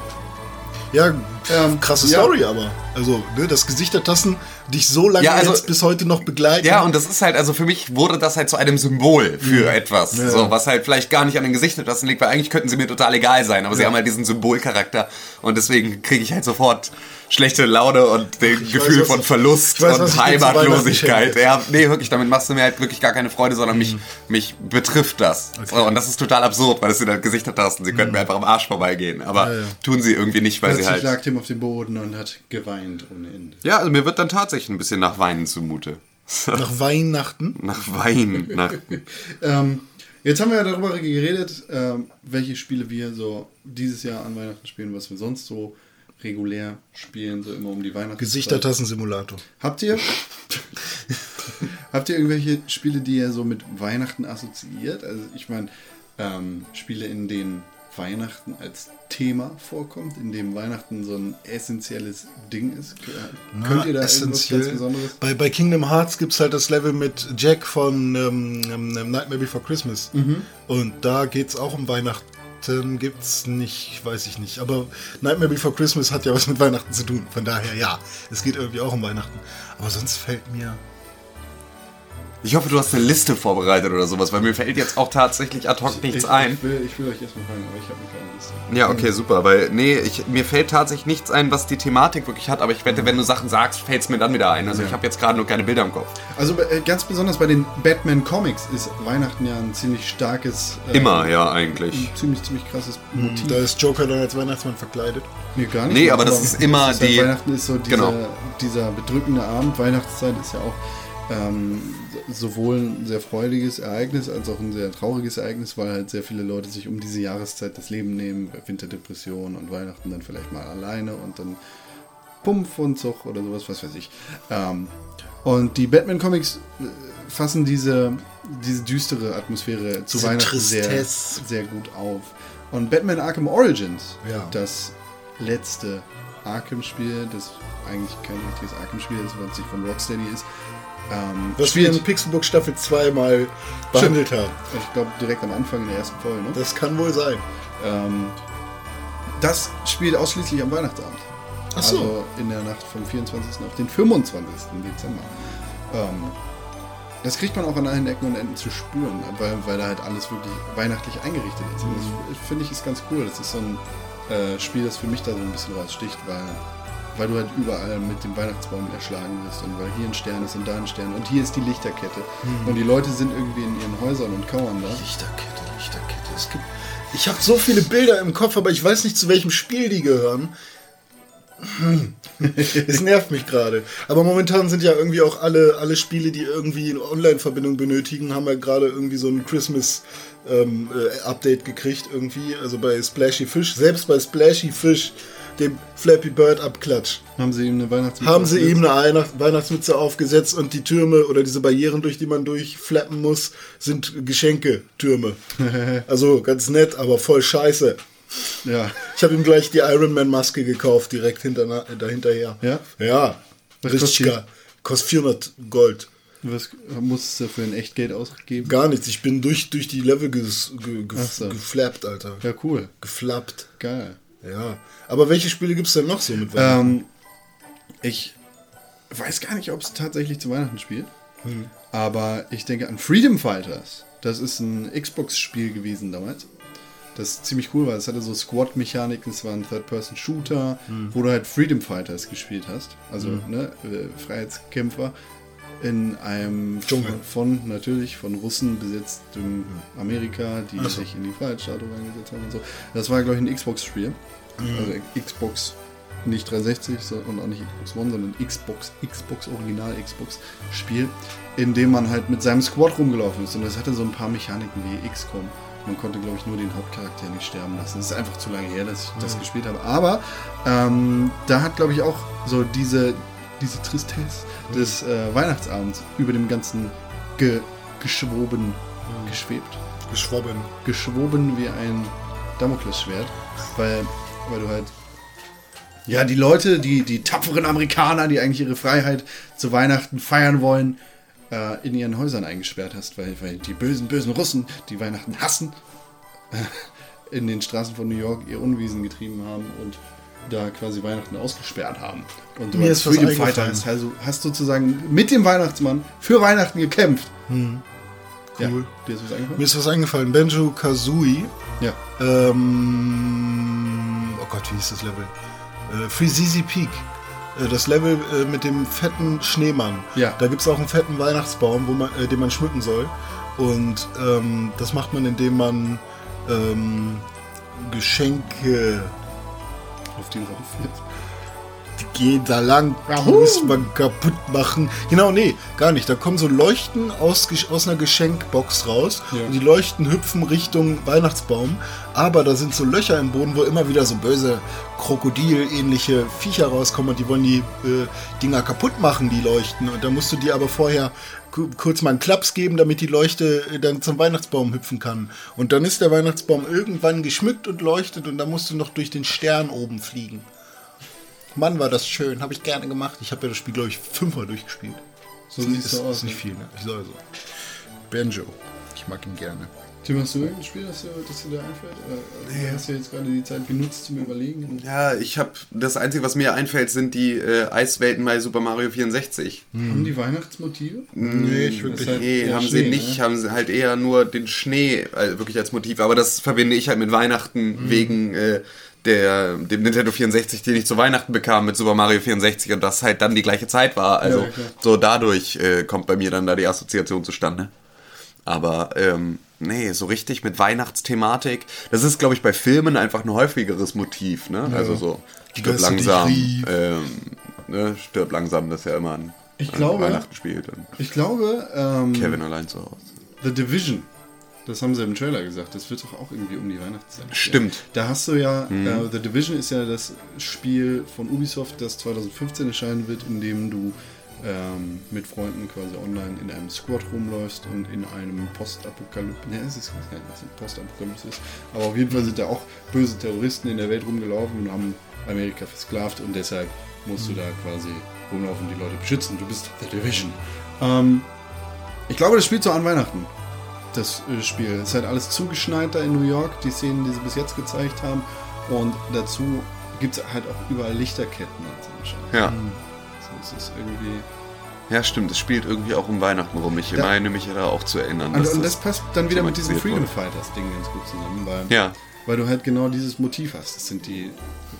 Ja, Ähm, krasse ja. Story aber. Also, ne, das Gesicht der Tassen dich so lange Ja, also- jetzt bis heute noch begleiten. Ja, und das ist halt, also für mich wurde das halt zu einem Symbol für etwas. So, was halt vielleicht gar nicht an den Gesichtetasten liegt, weil eigentlich könnten sie mir total egal sein, aber sie haben halt diesen Symbolcharakter und deswegen kriege ich halt sofort schlechte Laune und den Gefühl was- von Verlust ich weiß, und ich Heimatlosigkeit. Weihnachten. Ja, nee, wirklich, damit machst du mir halt wirklich gar keine Freude, sondern mich, mich betrifft das. So, und das ist total absurd, weil es sind halt Gesichtertasten. Sie könnten mir einfach am Arsch vorbeigehen, aber ja. tun sie irgendwie nicht, weil sie Plötzlich halt. lag Tim auf dem Boden und hat geweint ohne Ende. Ja, also mir wird dann tatsächlich ein bisschen nach Weinen zumute. Nach Weihnachten. Nach Wein, nach Ähm, jetzt haben wir ja darüber geredet, ähm, welche Spiele wir so dieses Jahr an Weihnachten spielen, was wir sonst so regulär spielen, so immer um die Weihnachten. Gesichtertassen-Simulator. Habt ihr habt ihr irgendwelche Spiele, die ihr so mit Weihnachten assoziiert? Also ich meine, ähm, Spiele, in denen Weihnachten als Thema vorkommt, in dem Weihnachten so ein essentielles Ding ist. Könnt ihr da irgendwas ganz Besonderes? Bei, bei Kingdom Hearts gibt es halt das Level mit Jack von ähm, ähm, Nightmare Before Christmas. Mhm. Und da geht es auch um Weihnachten. Gibt's nicht, weiß ich nicht. Aber Nightmare Before Christmas hat ja was mit Weihnachten zu tun. Von daher, ja, es geht irgendwie auch um Weihnachten. Aber sonst fällt mir. Ich hoffe, du hast eine Liste vorbereitet oder sowas, weil mir fällt jetzt auch tatsächlich ad hoc nichts ich, ein. Ich will, ich will euch erstmal fragen, aber ich habe eine kleine Liste. Ja, okay, super, weil nee, ich, mir fällt tatsächlich nichts ein, was die Thematik wirklich hat, aber ich wette, wenn du Sachen sagst, fällt es mir dann wieder ein. Also ich habe jetzt gerade nur keine Bilder im Kopf. Also äh, ganz besonders bei den Batman Comics ist Weihnachten ja ein ziemlich starkes, äh, Immer, ja, eigentlich. ein ziemlich, ziemlich krasses Motiv. Da ist Joker dann als Weihnachtsmann verkleidet. Nee, gar nicht. Nee, aber das ist immer das halt die- Weihnachten ist so dieser, Genau. dieser bedrückende Abend. Weihnachtszeit ist ja auch ähm, so- sowohl ein sehr freudiges Ereignis als auch ein sehr trauriges Ereignis, weil halt sehr viele Leute sich um diese Jahreszeit das Leben nehmen. Winterdepression und Weihnachten dann vielleicht mal alleine und dann Pumpf und Zug oder sowas, was weiß ich. Ähm, und die Batman-Comics äh, fassen diese, diese düstere Atmosphäre zu Diese Weihnachten sehr, sehr gut auf. Und Batman Arkham Origins, Ja. das letzte Arkham-Spiel, das eigentlich kein richtiges Arkham-Spiel ist, weil es nicht von Rocksteady ist, ähm, Was wir in Pixelbook Staffel 2 mal behandelt haben. ich glaube direkt am Anfang in der ersten Folge, ne? Das kann wohl sein. Ähm, das spielt ausschließlich am Weihnachtsabend. Ach so. Also in der Nacht vom 24. auf den 25. Dezember. Ähm, das kriegt man auch an allen Ecken und Enden zu spüren, weil, weil da halt alles wirklich weihnachtlich eingerichtet ist. Und das finde ich ist ganz cool. Das ist so ein äh, Spiel, das für mich da so ein bisschen raussticht, weil, weil du halt überall mit dem Weihnachtsbaum erschlagen wirst und weil hier ein Stern ist und da ein Stern und hier ist die Lichterkette. Und die Leute sind irgendwie in ihren Häusern und kauern da. Lichterkette, Lichterkette. Es gibt. Ich habe so viele Bilder im Kopf, aber ich weiß nicht, zu welchem Spiel die gehören. Hm. Es nervt mich gerade. Aber momentan sind ja irgendwie auch alle, alle Spiele, die irgendwie eine Online-Verbindung benötigen, haben ja gerade irgendwie so ein Christmas-Update gekriegt irgendwie. Also bei Splashy Fish, selbst bei Splashy Fish, dem Flappy Bird Abklatsch, Haben sie ihm eine Weihnachtsmütze haben sie ihm eine Weihnacht Weihnachtsmütze aufgesetzt und die Türme oder diese Barrieren, durch die man durchflappen muss, sind Geschenketürme. also ganz nett, aber voll scheiße. Ja. Ich habe ihm gleich die Iron Man Maske gekauft, direkt hinter, dahinterher. Ja? Ja. Richtig kostet die? geil. Kostet 400 Gold. Was musstest du für ein Echtgeld ausgeben? Gar nichts. Ich bin durch, durch die Level ges, ge, ge, so. geflappt, Alter. Ja, cool. Geflappt. Geil. Ja. Aber welche Spiele gibt es denn noch so mit Weihnachten? Ähm, ich weiß gar nicht, ob es tatsächlich zu Weihnachten spielt. Aber ich denke an Freedom Fighters. Das ist ein Xbox-Spiel gewesen damals. Das ziemlich cool war. Es hatte so Squad-Mechaniken, es war ein Third-Person-Shooter, wo du halt Freedom Fighters gespielt hast. Also ne, äh, Freiheitskämpfer in einem Dschungel. von, von natürlich von Russen besetztem Amerika, die sich in die Freiheitsstatue reingesetzt haben und so. Das war, glaube ich, ein Xbox-Spiel. Also Xbox nicht 360 so- und auch nicht Xbox One, sondern Xbox, Xbox Original Xbox Spiel, in dem man halt mit seinem Squad rumgelaufen ist. Und das hatte so ein paar Mechaniken wie XCOM. Man konnte, glaube ich, nur den Hauptcharakter nicht sterben lassen. Das ist einfach zu lange her, dass ich das gespielt habe. Aber ähm, da hat, glaube ich, auch so diese, diese Tristesse des äh, Weihnachtsabends über dem ganzen ge geschwoben, geschwebt Geschwobben. geschwoben wie ein Damoklesschwert, weil, weil du halt ja die Leute, die die tapferen Amerikaner, die eigentlich ihre Freiheit zu Weihnachten feiern wollen, äh, in ihren Häusern eingesperrt hast, weil, weil die bösen, bösen Russen, die Weihnachten hassen, äh, in den Straßen von New York ihr Unwesen getrieben haben und da quasi Weihnachten ausgesperrt haben. Und du Mir als Freedom Fighter hast, also hast sozusagen mit dem Weihnachtsmann für Weihnachten gekämpft. Hm. Ja, Cool. dir ist was eingefallen? Mir ist was eingefallen. Benjo Kazooie. Ja. Ähm, Gott, wie hieß das Level? Äh, Free Zizi Peak. Äh, Das Level äh, mit dem fetten Schneemann. Ja. Da gibt es auch einen fetten Weihnachtsbaum, wo man, äh, den man schmücken soll. Und ähm, das macht man, indem man ähm, Geschenke Auf den rauf die gehen da lang, die muss man kaputt machen. Genau, nee, gar nicht. Da kommen so Leuchten aus, aus einer Geschenkbox raus Ja. und die Leuchten hüpfen Richtung Weihnachtsbaum. Aber da sind so Löcher im Boden, wo immer wieder so böse Krokodil-ähnliche Viecher rauskommen und die wollen die äh, Dinger kaputt machen, die Leuchten. Und da musst du dir aber vorher ku- kurz mal einen Klaps geben, damit die Leuchte äh, dann zum Weihnachtsbaum hüpfen kann. Und dann ist der Weihnachtsbaum irgendwann geschmückt und leuchtet und dann musst du noch durch den Stern oben fliegen. Mann, war das schön. Habe ich gerne gemacht. Ich habe ja das Spiel, glaube ich, fünfmal durchgespielt. So siehst ist, du aus. ist nicht viel, ne? Ich sag also. Benjo. Ich mag ihn gerne. Tim, hast du irgendein Spiel, das dir, das dir da einfällt? Oder hast du jetzt gerade die Zeit genutzt zum Überlegen? Ja, ich habe das Einzige, was mir einfällt, sind die äh, Eiswelten bei Super Mario 64. Haben die Weihnachtsmotive? Nee, ich wirklich. Halt Nee, haben Schnee, sie nicht, ne? haben sie halt eher nur den Schnee äh, wirklich als Motiv. Aber das verbinde ich halt mit Weihnachten Mhm. wegen äh, der, dem Nintendo 64, den ich zu Weihnachten bekam mit Super Mario 64 und das halt dann die gleiche Zeit war. Also Ja, so dadurch äh, kommt bei mir dann da die Assoziation zustande. Aber ähm, nee, so richtig mit Weihnachtsthematik, das ist, glaube ich, bei Filmen einfach ein häufigeres Motiv. Ne? Also so stirb langsam, ähm, ne? stirb langsam, das ist ja immer ein Ich an glaube- Weihnachten spielt. Ich glaube, ähm, Kevin allein zu Hause. The Division. Das haben sie im Trailer gesagt. Das wird doch auch irgendwie um die Weihnachtszeit. Stimmt. spielen. Da hast du ja, äh, The Division ist ja das Spiel von Ubisoft, das 2015 erscheinen wird, in dem du ähm, mit Freunden quasi online in einem Squad rumläufst und in einem Postapokalypse. Ne, es ist ja, es ist ein Postapokalypse ist. Aber auf jeden Fall sind da auch böse Terroristen in der Welt rumgelaufen und haben Amerika versklavt und deshalb musst du da quasi rumlaufen und die Leute beschützen. Du bist The Division. Ähm, ich glaube, das spielt so an Weihnachten das äh, Spiel. Es ist halt alles zugeschneit da in New York, die Szenen, die sie bis jetzt gezeigt haben. Und dazu gibt es halt auch überall Lichterketten so. Ja. Also es ist irgendwie. Ja, stimmt. Es spielt irgendwie auch um Weihnachten rum. Ich Da- meine mich da auch zu erinnern. Und, dass und das passt dann wieder mit diesem Freedom Fighters Ding ganz gut zusammen, weil, Ja. weil du halt genau dieses Motiv hast. Das sind die.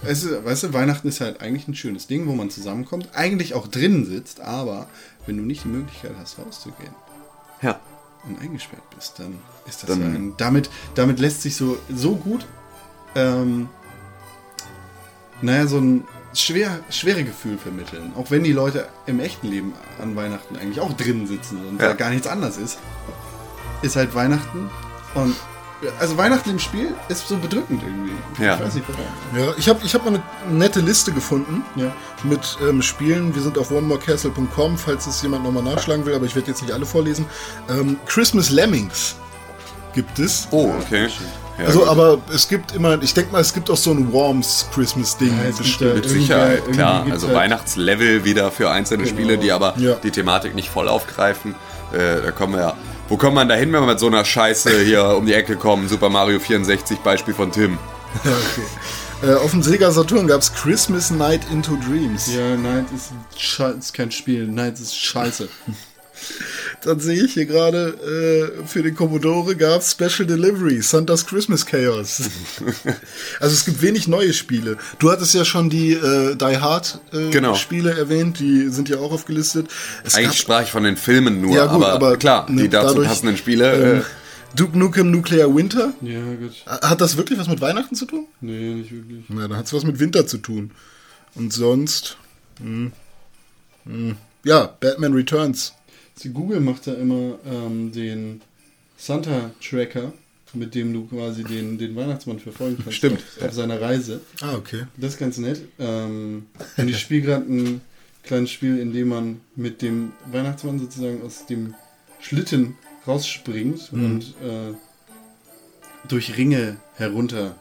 Es ist, weißt du, Weihnachten ist halt eigentlich ein schönes Ding, wo man zusammenkommt, eigentlich auch drinnen sitzt, aber wenn du nicht die Möglichkeit hast, rauszugehen, Ja. Und eingesperrt bist, dann ist das Dann- ja ein, damit, damit lässt sich so, so gut, ähm, naja, so ein schwer, schwere Gefühl vermitteln. Auch wenn die Leute im echten Leben an Weihnachten eigentlich auch drinnen sitzen und Ja. da gar nichts anderes ist, ist halt Weihnachten und also Weihnachten im Spiel ist so bedrückend irgendwie. Ja. Ich weiß nicht warum. Ja, ich habe ich hab mal eine nette Liste gefunden Ja. mit ähm, Spielen. Wir sind auf onemorecastle.com, falls es jemand nochmal nachschlagen will, aber ich werde jetzt nicht alle vorlesen. Ähm, Christmas Lemmings gibt es. Oh, okay. Ja, also, gut. aber es gibt immer, ich denke mal, es gibt auch so ein Worms Christmas-Ding. Ja, bestimmt. mit Sicherheit, irgendwie klar. Also halt- Weihnachtslevel wieder für einzelne Spiele, die aber Ja. die Thematik nicht voll aufgreifen. Äh, da kommen wir ja. Wo kommt man da hin, wenn man mit so einer Scheiße hier um die Ecke kommt? Super Mario 64, Beispiel von Tim. Ja, okay. Äh, auf dem Sega Saturn gab es Christmas Night into Dreams. Ja, Night ist, ist kein Spiel. Night ist scheiße. Dann sehe ich hier gerade, äh, für den Commodore gab es Special Delivery, Santa's Christmas Chaos. also es gibt wenig neue Spiele. Du hattest ja schon die äh, Die Hard äh, Genau. Spiele erwähnt, die sind ja auch aufgelistet. Es Eigentlich sprach ich von den Filmen nur, Ja, gut, aber, aber, klar, ne, die dazu dadurch, passenden Spiele. ähm, äh, Duke Nukem Nuclear Winter. ja, gut. Hat das wirklich was mit Weihnachten zu tun? Nee, nicht wirklich. Na, dann hat es was mit Winter zu tun. Und sonst. Hm, hm, ja, Batman Returns. Die Google macht ja immer ähm, den Santa-Tracker, mit dem du quasi den, den Weihnachtsmann verfolgen kannst. Stimmt. Auf, auf seiner Reise. Ah, okay. Das ist ganz nett. Ähm, und ich spiele gerade ein kleines Spiel, in dem man mit dem Weihnachtsmann sozusagen aus dem Schlitten rausspringt und äh, durch Ringe herunter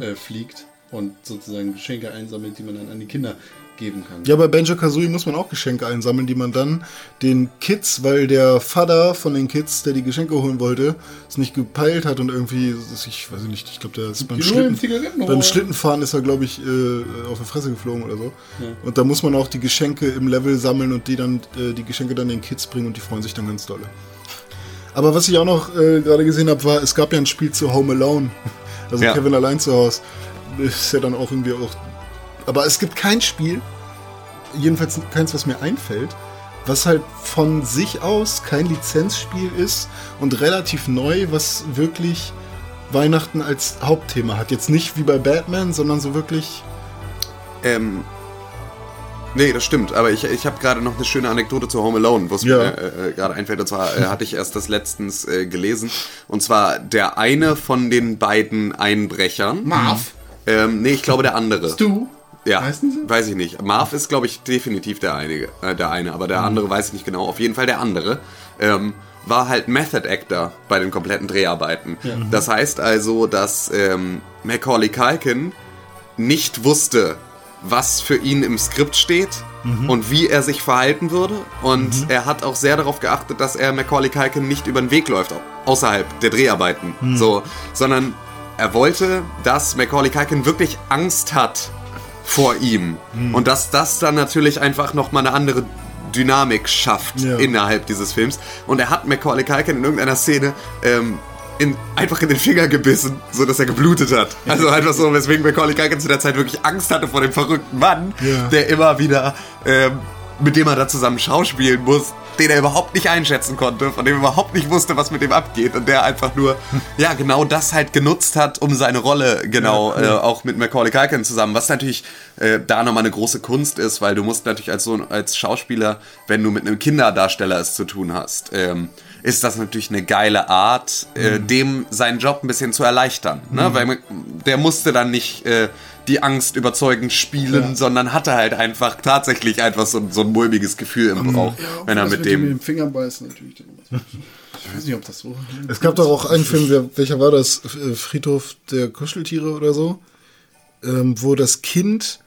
äh, fliegt und sozusagen Geschenke einsammelt, die man dann an die Kinder geben kann. Ja, bei Banjo Kazooie muss man auch Geschenke einsammeln, die man dann den Kids, weil der Vater von den Kids, der die Geschenke holen wollte, es nicht gepeilt hat und irgendwie, ich weiß nicht, ich glaube, der ist beim, Schlitten, beim. Schlittenfahren ist er, glaube ich, äh, auf die Fresse geflogen oder so. Und da muss man auch die Geschenke im Level sammeln und die dann, äh, die Geschenke dann den Kids bringen und die freuen sich dann ganz dolle. Aber was ich auch noch äh, gerade gesehen habe, war, es gab ja ein Spiel zu Home Alone. Also Ja. Kevin allein zu Hause. Ist ja dann auch irgendwie auch. Aber es gibt kein Spiel, jedenfalls keins, was mir einfällt, was halt von sich aus kein Lizenzspiel ist und relativ neu, was wirklich Weihnachten als Hauptthema hat. Jetzt nicht wie bei Batman, sondern so wirklich. Ähm, nee, das stimmt. Aber ich, ich habe gerade noch eine schöne Anekdote zu Home Alone, was Ja. mir äh, äh, gerade einfällt. Und zwar äh, hatte ich erst das letztens äh, gelesen. Und zwar der eine von den beiden Einbrechern. Marv, Ähm, nee, ich glaube der andere. du? Ja, Heißen sie? weiß ich nicht. Marv ist, glaube ich, definitiv der, einige, äh, der eine, aber der andere weiß ich nicht genau. Auf jeden Fall der andere. Ähm, war halt Method Actor bei den kompletten Dreharbeiten. Das heißt also, dass ähm, Macaulay Culkin nicht wusste, was für ihn im Skript steht und wie er sich verhalten würde. Und er hat auch sehr darauf geachtet, dass er Macaulay Culkin nicht über den Weg läuft, au- außerhalb der Dreharbeiten. So, sondern er wollte, dass Macaulay Culkin wirklich Angst hat vor ihm. Und dass das dann natürlich einfach nochmal eine andere Dynamik schafft Ja. innerhalb dieses Films. Und er hat Macaulay Culkin in irgendeiner Szene ähm, in, einfach in den Finger gebissen, so dass er geblutet hat. Also einfach so, weswegen Macaulay Culkin zu der Zeit wirklich Angst hatte vor dem verrückten Mann, Ja. der immer wieder, ähm, mit dem er da zusammen schauspielen muss, den er überhaupt nicht einschätzen konnte, von dem er überhaupt nicht wusste, was mit dem abgeht und der einfach nur, ja, genau das halt genutzt hat, um seine Rolle genau äh, auch mit Macaulay Culkin zusammen, was natürlich äh, da nochmal eine große Kunst ist, weil du musst natürlich als so als Schauspieler, wenn du mit einem Kinderdarsteller es zu tun hast, ähm, ist das natürlich eine geile Art, äh, dem seinen Job ein bisschen zu erleichtern. Ne? Weil man- der musste dann nicht äh, die Angst überzeugend spielen, sondern hatte halt einfach tatsächlich einfach so, so ein mulmiges Gefühl im Bauch, wenn er mit dem mit dem Finger beißen natürlich. Ich weiß nicht, ob das so. Es gab doch auch einen Film, welcher war das? Äh, Friedhof der Kuscheltiere oder so? Ähm, wo das Kind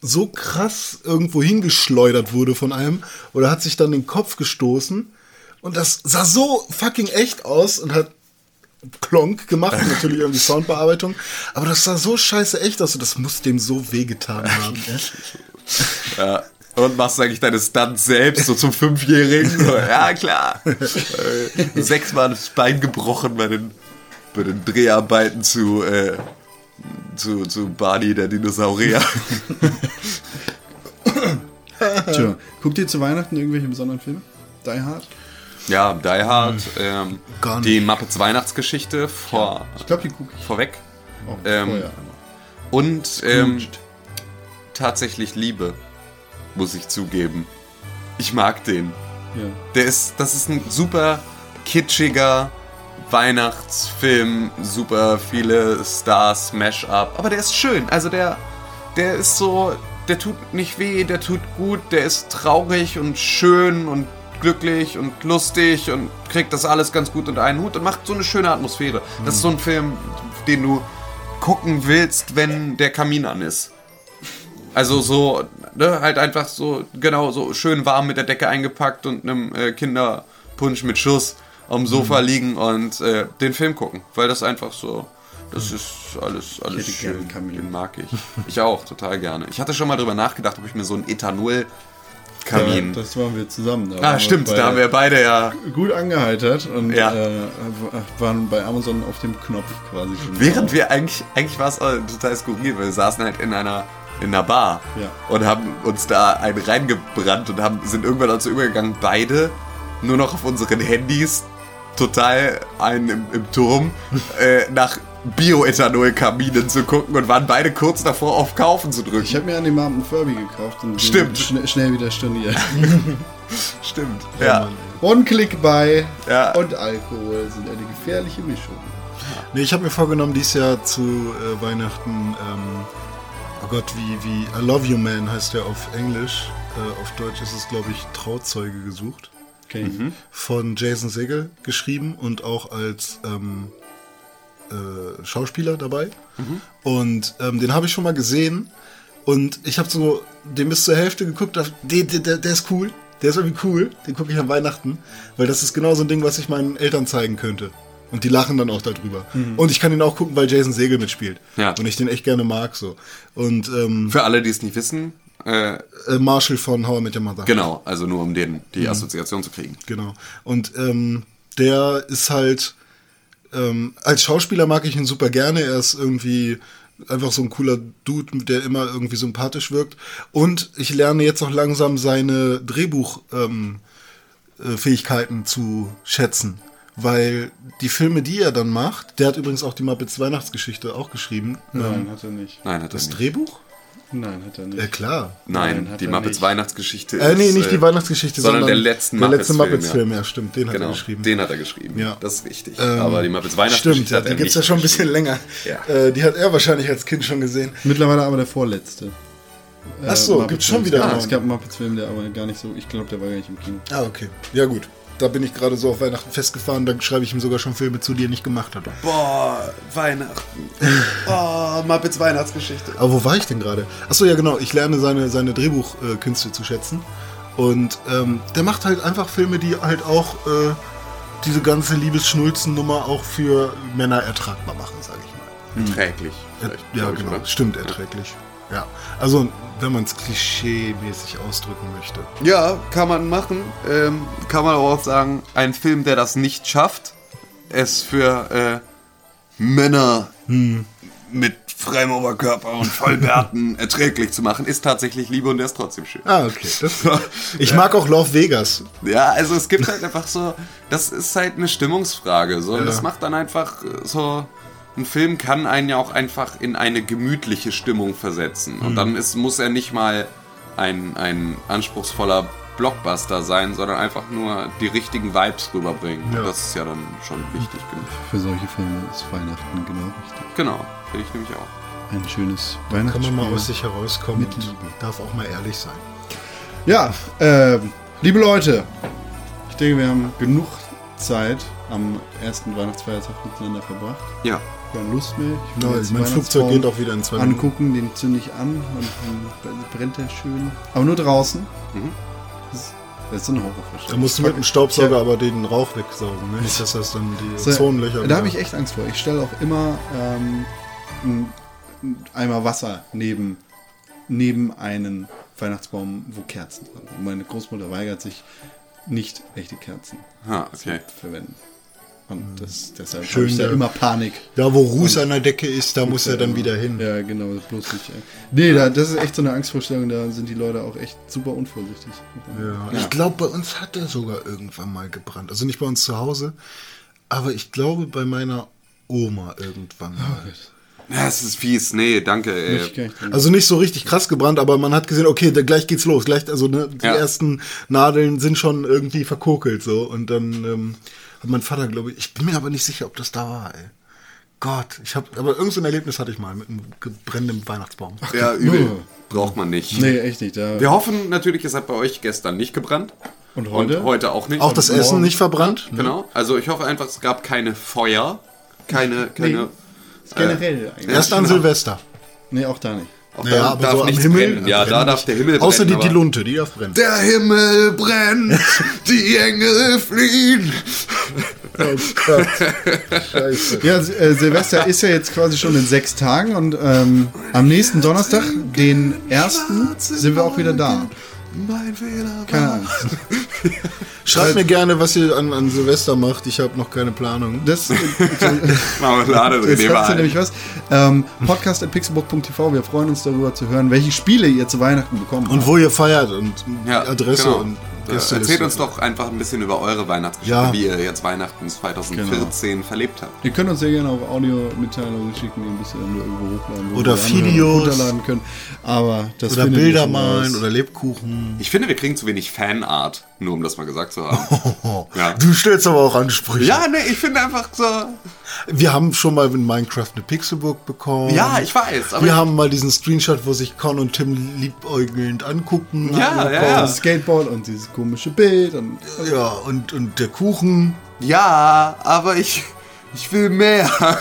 so krass irgendwo hingeschleudert wurde von einem oder hat sich dann den Kopf gestoßen und das sah so fucking echt aus und hat Klonk gemacht, natürlich irgendwie Soundbearbeitung, aber das sah so scheiße echt aus und das muss dem so wehgetan haben. Ja. Und machst du eigentlich deine Stunts selbst, so zum Fünfjährigen? So, ja, klar. Äh, Sechsmal das Bein gebrochen bei den, bei den Dreharbeiten zu, äh, zu, zu Barney, der Dinosaurier. Tja, guckt ihr zu Weihnachten irgendwelche besonderen Filme? Die Hard? Ja, Die Hard, ähm, Gar nicht. die Muppets Weihnachtsgeschichte vor, Ich glaube, die gucke ich vorweg. auch Ähm, vorher einmal. Und ähm, tatsächlich Liebe, muss ich zugeben. Ich mag den. Ja. Der ist, das ist ein super kitschiger Weihnachtsfilm, super viele Stars, Mash-up, aber der ist schön. Also der, der ist so, der tut nicht weh, der tut gut, der ist traurig und schön und glücklich und lustig und kriegt das alles ganz gut unter einen Hut und macht so eine schöne Atmosphäre. Das ist so ein Film, den du gucken willst, wenn der Kamin an ist. Also so, ne, halt einfach so, genau, so schön warm mit der Decke eingepackt und einem äh, Kinderpunsch mit Schuss am Sofa liegen und äh, den Film gucken. Weil das einfach so, das ist alles, alles schön. Den mag ich. Ich auch, total gerne. Ich hatte schon mal drüber nachgedacht, ob ich mir so einen Ethanol-Kamin... Das waren wir zusammen. Da ah, stimmt, da haben wir beide ja... gut angeheitert und Ja. äh, waren bei Amazon auf dem Knopf quasi schon. Während wir eigentlich, eigentlich war es total skurril, weil wir saßen halt in einer, in einer Bar Ja. und haben uns da einen reingebrannt und haben, sind irgendwann dazu übergegangen, beide nur noch auf unseren Handys total einen im, im Turm äh, nach Bioethanol-Kaminen zu gucken und waren beide kurz davor, auf Kaufen zu drücken. Ich habe mir an dem Abend einen Furby gekauft und Stimmt. Schne schnell wieder storniert. Stimmt. Ja. One-Click bei Ja. und Alkohol sind eine gefährliche Mischung. Nee, ich habe mir vorgenommen, dieses Jahr zu äh, Weihnachten, ähm, oh Gott, wie, wie I Love You Man heißt der auf Englisch. Äh, auf Deutsch ist es, glaube ich, Trauzeuge gesucht. Okay. Von Jason Segel geschrieben und auch als ähm, äh, Schauspieler dabei. Und ähm, den habe ich schon mal gesehen. Und ich habe so den bis zur Hälfte geguckt, dachte, der, der, der, ist cool. Der ist irgendwie cool. Den gucke ich an Weihnachten. Weil das ist genau so ein Ding, was ich meinen Eltern zeigen könnte. Und die lachen dann auch darüber. Und ich kann ihn auch gucken, weil Jason Segel mitspielt. Ja. Und ich den echt gerne mag so. Und ähm, Für alle, die es nicht wissen, äh, äh, Marshall von How I Met Your Mother. genau, also nur um den, die Assoziation zu kriegen. Genau. Und ähm, der ist halt, ähm, als Schauspieler mag ich ihn super gerne. Er ist irgendwie einfach so ein cooler Dude, der immer irgendwie sympathisch wirkt. Und ich lerne jetzt auch langsam seine Drehbuchfähigkeiten ähm, äh, zu schätzen. Weil die Filme, die er dann macht, der hat übrigens auch die Muppets Weihnachtsgeschichte auch geschrieben. Nein, hat er nicht. Nein, hat er Das nicht. Drehbuch? Nein, hat er nicht. Ja, klar. Nein, Nein, hat die Muppets nicht. Weihnachtsgeschichte Äh, nee, ist, nicht die äh, Weihnachtsgeschichte, sondern sondern, der letzten der letzte Muppets-Film, ja. ja. stimmt, den hat Genau, er geschrieben. den hat er geschrieben. Ja. Das ist richtig. Ähm, Aber die Muppets Weihnachtsgeschichte Stimmt, hat die gibt es ja schon ein bisschen länger. Ja. Äh, die hat er wahrscheinlich als Kind schon gesehen. Mittlerweile aber der vorletzte. Ach so, gibt's schon wieder Ja, einen es gab einen Muppets-Film, der aber gar nicht so, ich glaube, der war gar nicht im Kino. Ah, okay. Ja, gut. Da bin ich gerade so auf Weihnachten festgefahren, da schreibe ich ihm sogar schon Filme zu, die er nicht gemacht hat. Boah, Weihnachten. Oh, Muppets Weihnachtsgeschichte. Aber wo war ich denn gerade? Achso, ja genau, ich lerne seine, seine Drehbuchkünste zu schätzen. Und ähm, der macht halt einfach Filme, die halt auch äh, diese ganze Liebesschnulzen-Nummer auch für Männer ertragbar machen, sage ich mal. Träglich. vielleicht, Ja, genau, oder? stimmt, erträglich. Ja, also wenn man es klischee-mäßig ausdrücken möchte. Ja, kann man machen. Ähm, kann man aber auch sagen, ein Film, der das nicht schafft, es für äh, Männer mit freiem Oberkörper und Vollbärten erträglich zu machen, ist tatsächlich Liebe und der ist trotzdem schön. Ah, okay. Ich mag auch Love Vegas. Ja, also es gibt halt einfach so, das ist halt eine Stimmungsfrage. So, und das macht dann einfach äh, so. Ein Film kann einen ja auch einfach in eine gemütliche Stimmung versetzen. Und dann ist, muss er nicht mal ein, ein anspruchsvoller Blockbuster sein, sondern einfach nur die richtigen Vibes rüberbringen. Und das ist ja dann schon wichtig genug. Für solche Filme ist Weihnachten genau richtig. Genau, finde ich nämlich auch. Ein schönes Kann Weihnachtsspiel. man mal aus sich herauskommen Mit Liebe. darf auch mal ehrlich sein. Ja, ähm, liebe Leute, ich denke, wir haben genug Zeit am ersten Weihnachtsfeiertag miteinander verbracht. Ja. Keine Lust mehr. Ich will Ja, mein Flugzeug geht auch wieder in zwei Minuten. Angucken, den zünde ich an und dann brennt der schön. Aber nur draußen. Das ist- Das ist so eine Da Horrorvorstellung. musst du mit dem Staubsauger aber den Rauch wegsaugen. Ne? Nicht, dass das dann die So, Ozonlöcher... Da habe ich echt Angst vor. Ich stelle auch immer ähm, einen Eimer Wasser neben, neben einen Weihnachtsbaum, wo Kerzen dran sind. Und meine Großmutter weigert sich, nicht echte Kerzen Ah, okay. zu verwenden. Und das, deshalb Schön, ich da ja. immer Panik. Da, wo Ruß an der Decke ist, da muss er dann wieder hin. Ja, genau, bloß nicht. Nee, da, das ist echt so eine Angstvorstellung, da sind die Leute auch echt super unvorsichtig. Ja. Ich glaube, bei uns hat er sogar irgendwann mal gebrannt. Also nicht bei uns zu Hause, aber ich glaube bei meiner Oma irgendwann mal. Ja, es ist fies. Nee, danke. Ey. Also nicht so richtig krass gebrannt, aber man hat gesehen, okay, da, gleich geht's los. Gleich, also ne, die Ja. ersten Nadeln sind schon irgendwie verkokelt so. Und dann ähm, hat mein Vater, glaube ich, ich bin mir aber nicht sicher, ob das da war, ey. Gott, ich habe, aber irgend so ein Erlebnis hatte ich mal mit einem ge- brennenden Weihnachtsbaum. Ja, übel. nur. Braucht man nicht. Nee, echt nicht. Da. Wir hoffen natürlich, es hat bei euch gestern nicht gebrannt. Und heute? Und heute auch nicht. Auch das Und Essen morgen. nicht verbrannt? Genau. Also ich hoffe einfach, es gab keine Feuer. Keine, keine. Generell eigentlich. Erst an genau. Silvester. Nee, auch da nicht. Auch Naja, da aber darf so nichts Himmel. brennen. Ja, da darf nicht. der Himmel Außer brennen. die, die aber- Lunte, die darf brennen. Der Himmel brennt, die Engel fliehen. Oh Gott. Scheiße. Ja, äh, Silvester ist ja jetzt quasi schon in sechs Tagen und ähm, am nächsten Donnerstag, den ersten, sind wir auch wieder da. Mein Fehler. Keine Angst. Schreibt mir gerne, was ihr an, an Silvester macht. Ich habe noch keine Planung. Das, äh, Marmelade drin, Jetzt hast du nämlich was. Ähm, Podcast.pixelbook.tv. Wir freuen uns darüber zu hören, welche Spiele ihr zu Weihnachten bekommen Und wo ihr feiert und Ja, Adresse genau. und Äh, Gästeliste. Erzählt uns doch einfach ein bisschen über eure Weihnachtsgeschichte, Ja. wie ihr jetzt Weihnachten 2014 verlebt habt. Ihr könnt uns sehr gerne auch Audio-Mitteilungen schicken, die ein bisschen irgendwo hochladen. Oder Videos. runterladen können. Aber das Oder Bilder malen oder Lebkuchen. Ich finde, wir kriegen zu wenig Fanart, nur um das mal gesagt zu haben. Ja. Du stellst aber auch Ansprüche. ja, nee, ich finde einfach so. Wir haben schon mal in Minecraft eine Pixelbook bekommen. Ja, ich weiß. Aber Wir ich, haben mal diesen Screenshot, wo sich Con und Tim liebäugelnd angucken. Ja, ja, ja. Das Skateboard und dieses komische Bild. Und Ja, und, und der Kuchen. ja, aber ich. Ich will mehr.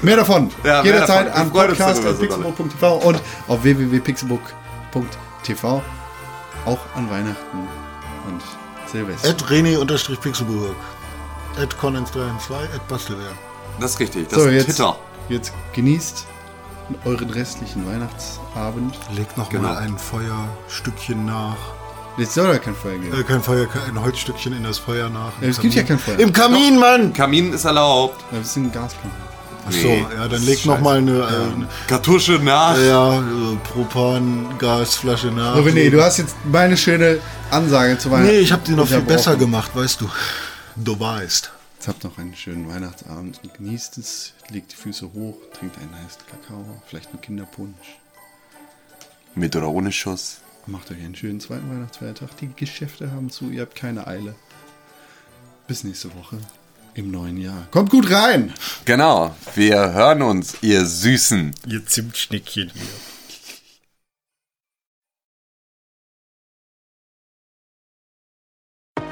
Mehr davon. Ja, Jederzeit davon. An podcast.pixelbook.tv und auf www.pixelbook.tv auch an Weihnachten und Silvester. At René-Pixelburg. At Connens312. At Bastelwerk. Das ist richtig. Das So, ist jetzt, Twitter. jetzt genießt euren restlichen Weihnachtsabend. Legt noch Genau. mal ein Feuerstückchen nach. Jetzt soll ja kein Feuer geben. Äh, kein Feuer, ein Holzstückchen in das Feuer nach. Ja, es gibt ja kein Feuer. Im Kamin, Mann! Kamin ist erlaubt. Ja, Das sind Achso, Nee, ja, dann legt noch mal eine, äh, Kartusche nach. ja, äh, Propan-Gasflasche nach. So, René, du hast jetzt meine schöne Ansage zu Weihnachten. Nee, ich habe die noch viel besser gemacht, weißt du. Du weißt. Jetzt habt noch einen schönen Weihnachtsabend und genießt es. Legt die Füße hoch, trinkt einen heißen Kakao, vielleicht einen Kinderpunsch. Mit oder ohne Schuss. Macht euch einen schönen zweiten Weihnachtsfeiertag. Die Geschäfte haben zu, ihr habt keine Eile. Bis nächste Woche im neuen Jahr. Kommt gut rein! Genau. Wir hören uns, ihr Süßen. Ihr Zimtschnickchen hier.